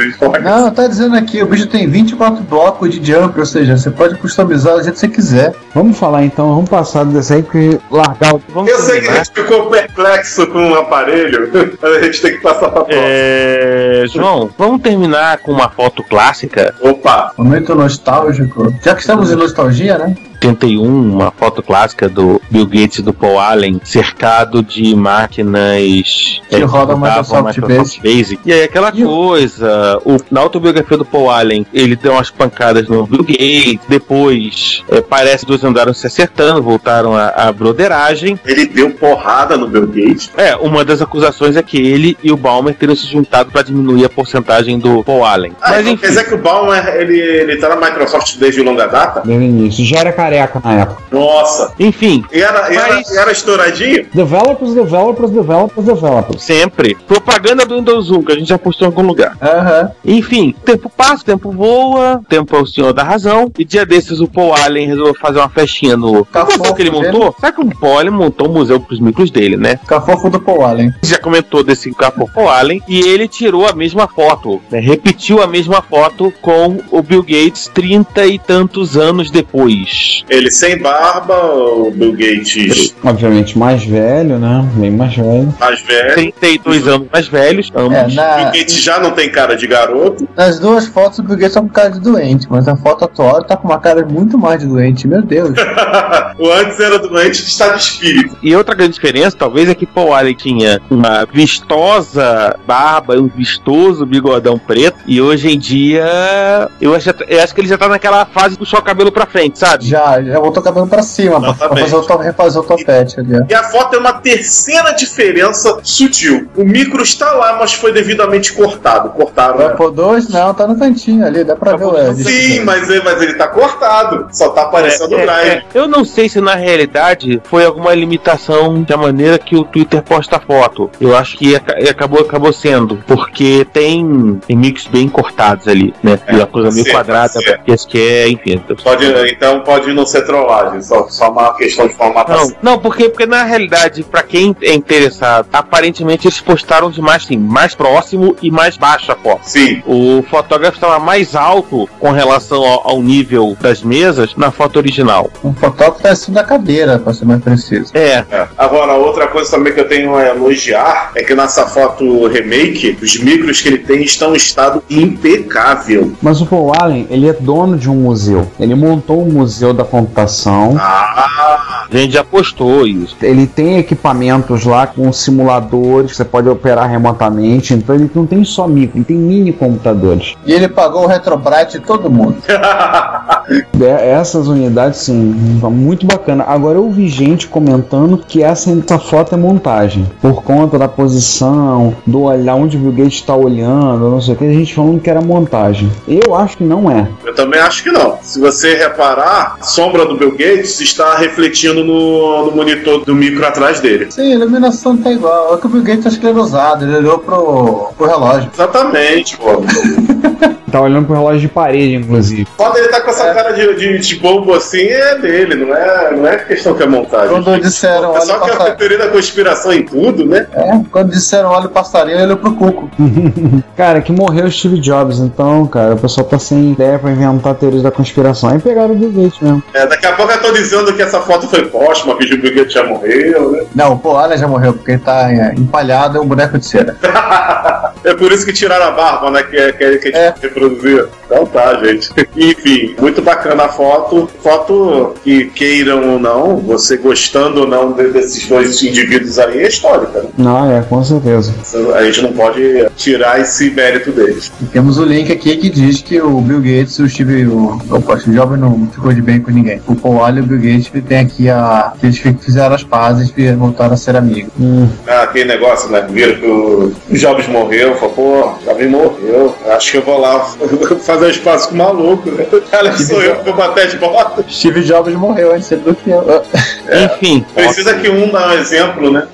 Não, tá dizendo aqui, o bicho tem 24 blocos de jump, ou seja, você pode customizar do jeito que você quiser. Vamos falar então, vamos passar desse aí, porque largar o. Vamos Eu sei que a terminar. gente ficou perplexo com o aparelho, [laughs] mas a gente tem que passar pra próxima. É, João, vamos terminar com uma foto clássica. Opa! Momento nostálgico. Já que estamos em nostalgia, né? 81, uma foto clássica do Bill Gates e do Paul Allen, cercado de máquinas Que é, rodam rodavam Microsoft Basic. E aí aquela coisa, o, na autobiografia do Paul Allen, ele deu umas pancadas no Bill Gates, depois é, parece que dois andaram se acertando, voltaram à, à broderagem. Ele deu porrada no Bill Gates. É, uma das acusações é que ele e o Balmer teriam se juntado para diminuir a porcentagem do Paul Allen. Ah, Mas então enfim, quer dizer que o Baumer, ele, ele tá na Microsoft desde longa data? Desde o início. Já era careca na época. Nossa! enfim, E era, era, Mas- era estouradinho? Developers, developers, developers, developers. sempre. Propaganda do Windows 1, que a gente já postou em algum lugar. Aham. Enfim, tempo passa, tempo voa, tempo é o senhor da razão. E dia desses o Paul Allen resolveu fazer uma festinha no. Tá Qual foi fofo que ele dele. montou? Sabe que o Paul Allen montou um museu pros micros dele, né? Cafofo do Paul Allen. Já comentou desse capô Paul Allen e ele tirou a mesma foto, né? repetiu a mesma foto com o Bill Gates 30 e tantos anos depois. Ele sem barba, o Bill Gates Obviamente mais velho, né? Bem mais velho. mais velho. 32 anos mais velhos, ambos. É, Bill na, Gates já não tem cara de garoto. nas duas fotos o Bill Gates tá com cara de doente, mas a foto atual ele tá com uma cara muito mais de doente, meu Deus. [laughs] o antes era doente de estado de espírito. E outra grande diferença, talvez, é que Paul Allen tinha uma vistosa barba e um vistoso bigodão preto. E hoje em dia, eu acho, eu acho que ele já tá naquela fase de puxar o cabelo pra frente, sabe? Já, já botou o cabelo pra cima, pra, pra Exatamente. fazer o, refazer o topete ali. E a foto é uma terceira diferença sutil. O micro está lá, mas foi devidamente cortado. Cortaram. Vai né? pôr dois? Não, tá no cantinho ali, dá pra ver o Ed. Sim, mas, ele- mas ele tá cortado. Só tá aparecendo o É, drive. é, eu não sei se na realidade foi alguma limitação da maneira que o Twitter posta a foto. Eu acho que aca- acabou, acabou sendo, porque tem, tem mix bem cortados ali, né? E a coisa meio sim, quadrada, sim. porque esse que é, enfim. Pode, então pode não ser trollagem, só, só uma questão de formatação. Não, não, porque, porque na realidade, pra quem é interessado, aparentemente eles postaram de mais, assim, mais próximo e mais baixo a foto. Sim. O fotógrafo estava mais alto com relação ao, ao nível das mesas na foto original. Um fotógrafo tá em cima da cadeira, pra ser mais preciso. É, É. Agora, outra coisa também que eu tenho a elogiar é que nessa foto remake, os micros que ele tem estão em estado impecável. Mas o Paul Allen, ele é dono de um museu. Ele montou um museu da computação. Ah, a gente já postou isso. Ele tem equipamentos lá com simuladores que você pode operar remotamente. Então ele não tem só micro, ele tem mini computadores. E ele pagou o Retrobrite de todo mundo. [laughs] É, Essas unidades, sim, muito bacana. Agora eu vi gente comentando que essa, essa foto é montagem. Por conta da posição, do olhar onde o Bill Gates está olhando, não sei o que, a gente falando que era montagem. Eu acho que não é. eu também acho que não. Se você reparar, a sombra do Bill Gates está refletindo no, no monitor do micro atrás dele. Sim, a iluminação tá igual. É que o Bill Gates acho que usado, ele olhou pro, pro relógio. Exatamente, pô. [laughs] Tá olhando pro relógio de parede, inclusive. Quando ele tá com essa cara de, de, de bobo assim, é dele, não é, não é questão que é montagem. Quando disseram, olha pessoal o quer ter passarinho. teoria da conspiração em tudo, né? É, quando disseram olha o passarinho, ele olhou pro cuco. [laughs] Cara, que morreu o Steve Jobs, então, cara, o pessoal tá sem ideia pra inventar teorias da conspiração. Aí pegaram o Bill Gates mesmo. É, daqui a pouco eu tô dizendo que essa foto foi póstuma, que o Bill Gates já morreu, né? Não, o Paul Allen já morreu, porque ele tá é, empalhado, é um boneco de cera. [laughs] É por isso que tiraram a barba, né? Que, é- que, é- que a gente É. Então tá, gente. [laughs] Enfim, muito bacana a foto. Foto que queiram ou não, você gostando ou não de- desses dois indivíduos aí, é histórica, né? Não, é, com certeza. A gente não pode tirar esse mérito deles. E temos o link aqui que diz que o Bill Gates e o Steve. O, opa, o Jobs não ficou de bem com ninguém. O Paul Allen e o Bill Gates tem aqui a. que eles fizeram as pazes e voltaram a ser amigos. Hum. Ah, aquele negócio, né? Viram que o Jobs morreu. Falei, pô, Davi morreu. Acho que eu vou lá [laughs] fazer um espaço com o maluco, né? Cara, sou eu que vou bater de bota. Steve Jobs morreu antes do que eu. Enfim, Precisa que um dá um exemplo, né?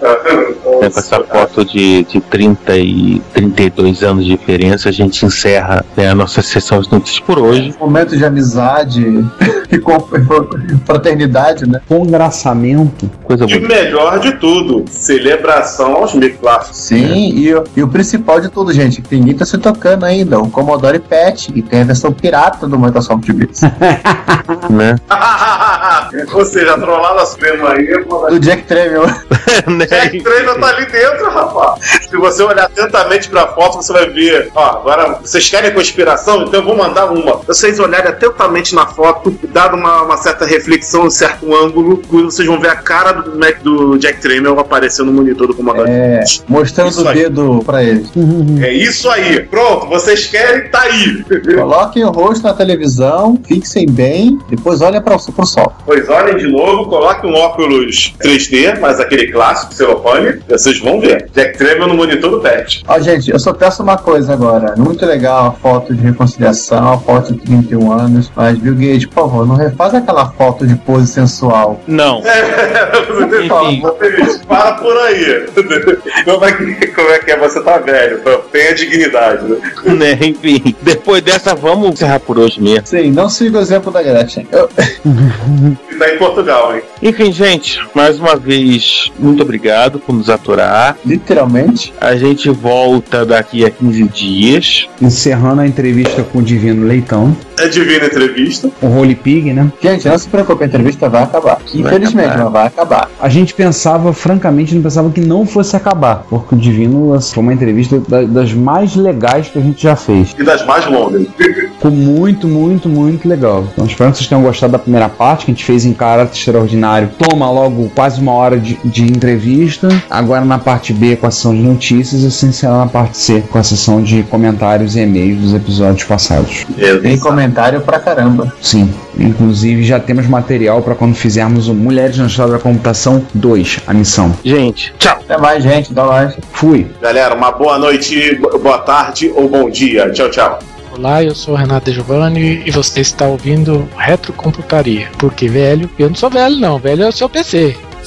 com essa foto de, de 30 e 32 anos de diferença, a gente encerra né, a nossa sessão de notícias por hoje. Momento de amizade [laughs] e fraternidade, né? Congraçamento. Coisa E o melhor de tudo, celebração aos microclássicos. Sim, e, o- e o principal de tudo, gente, que ninguém tá se tocando ainda, o Commodore PET, que tem a versão pirata do Microsoft Bits. [laughs] Né? [laughs] Ou seja, a trollada suprema aí, do Jack Tramiel. [laughs] Né? Jack Trainer tá ali dentro, rapaz. Se você olhar atentamente pra foto, você vai ver. Ó, agora vocês querem conspiração? Então eu vou mandar uma. Vocês olharem atentamente na foto, dado uma, uma certa reflexão, um certo ângulo, vocês vão ver a cara do, Mac, do Jack Trainer aparecendo no monitor do comandante. É, mostrando Isso o aí. dedo pra eles. É isso aí. Pronto, vocês querem, tá aí. Coloquem o rosto na televisão, fixem bem, depois olhem para pro sol. Pois olhem de novo, coloquem um óculos 3D, mas aquele clássico, celofane, vocês vão ver. Jack Trainer no monitor do pet. Ó, gente, eu só peço uma coisa agora. Muito legal a foto de reconciliação, a foto de 31 anos, mas Bill Gates, por favor, não refaz aquela foto de pose sensual. Não. [laughs] Enfim. Para por aí. [laughs] Como é, que, como é que é? Você tá velho. Tenha dignidade, né? [laughs] né? Enfim, depois dessa, vamos encerrar por hoje mesmo. Sim, não siga o exemplo da Gretchen. Eu- [laughs] Tá em Portugal, hein? Enfim, gente, mais uma vez, muito obrigado por nos aturar. Literalmente. A gente volta daqui a 15 dias. Encerrando a entrevista com o Divino Leitão. É divina entrevista. O Holy Pig, né? Gente, não se preocupe, a entrevista vai acabar. Infelizmente, acabar. mas vai acabar. A gente pensava, francamente, não pensava que não fosse acabar, porque o Divino foi uma entrevista da- das mais legais que a gente já fez. E das mais longas. Ficou muito, muito, muito legal. Então espero que vocês tenham gostado da primeira parte que a gente fez em caráter extraordinário. Toma logo quase uma hora de, de entrevista. Agora na parte B com a sessão de notícias e se encerrar na parte C com a sessão de comentários e e-mails dos episódios passados. Tem comentário pra caramba. Sim, inclusive já temos material para quando fizermos o Mulheres na Estrada da Computação 2, a missão. Gente, tchau. Até mais, gente. Dá mais. Fui. Galera, uma boa noite, bo- boa tarde ou bom dia. Tchau, tchau. Olá, eu sou o Renato De Giovanni e você está ouvindo Retrocomputaria. Porque velho, eu não sou velho não, velho é o seu PC.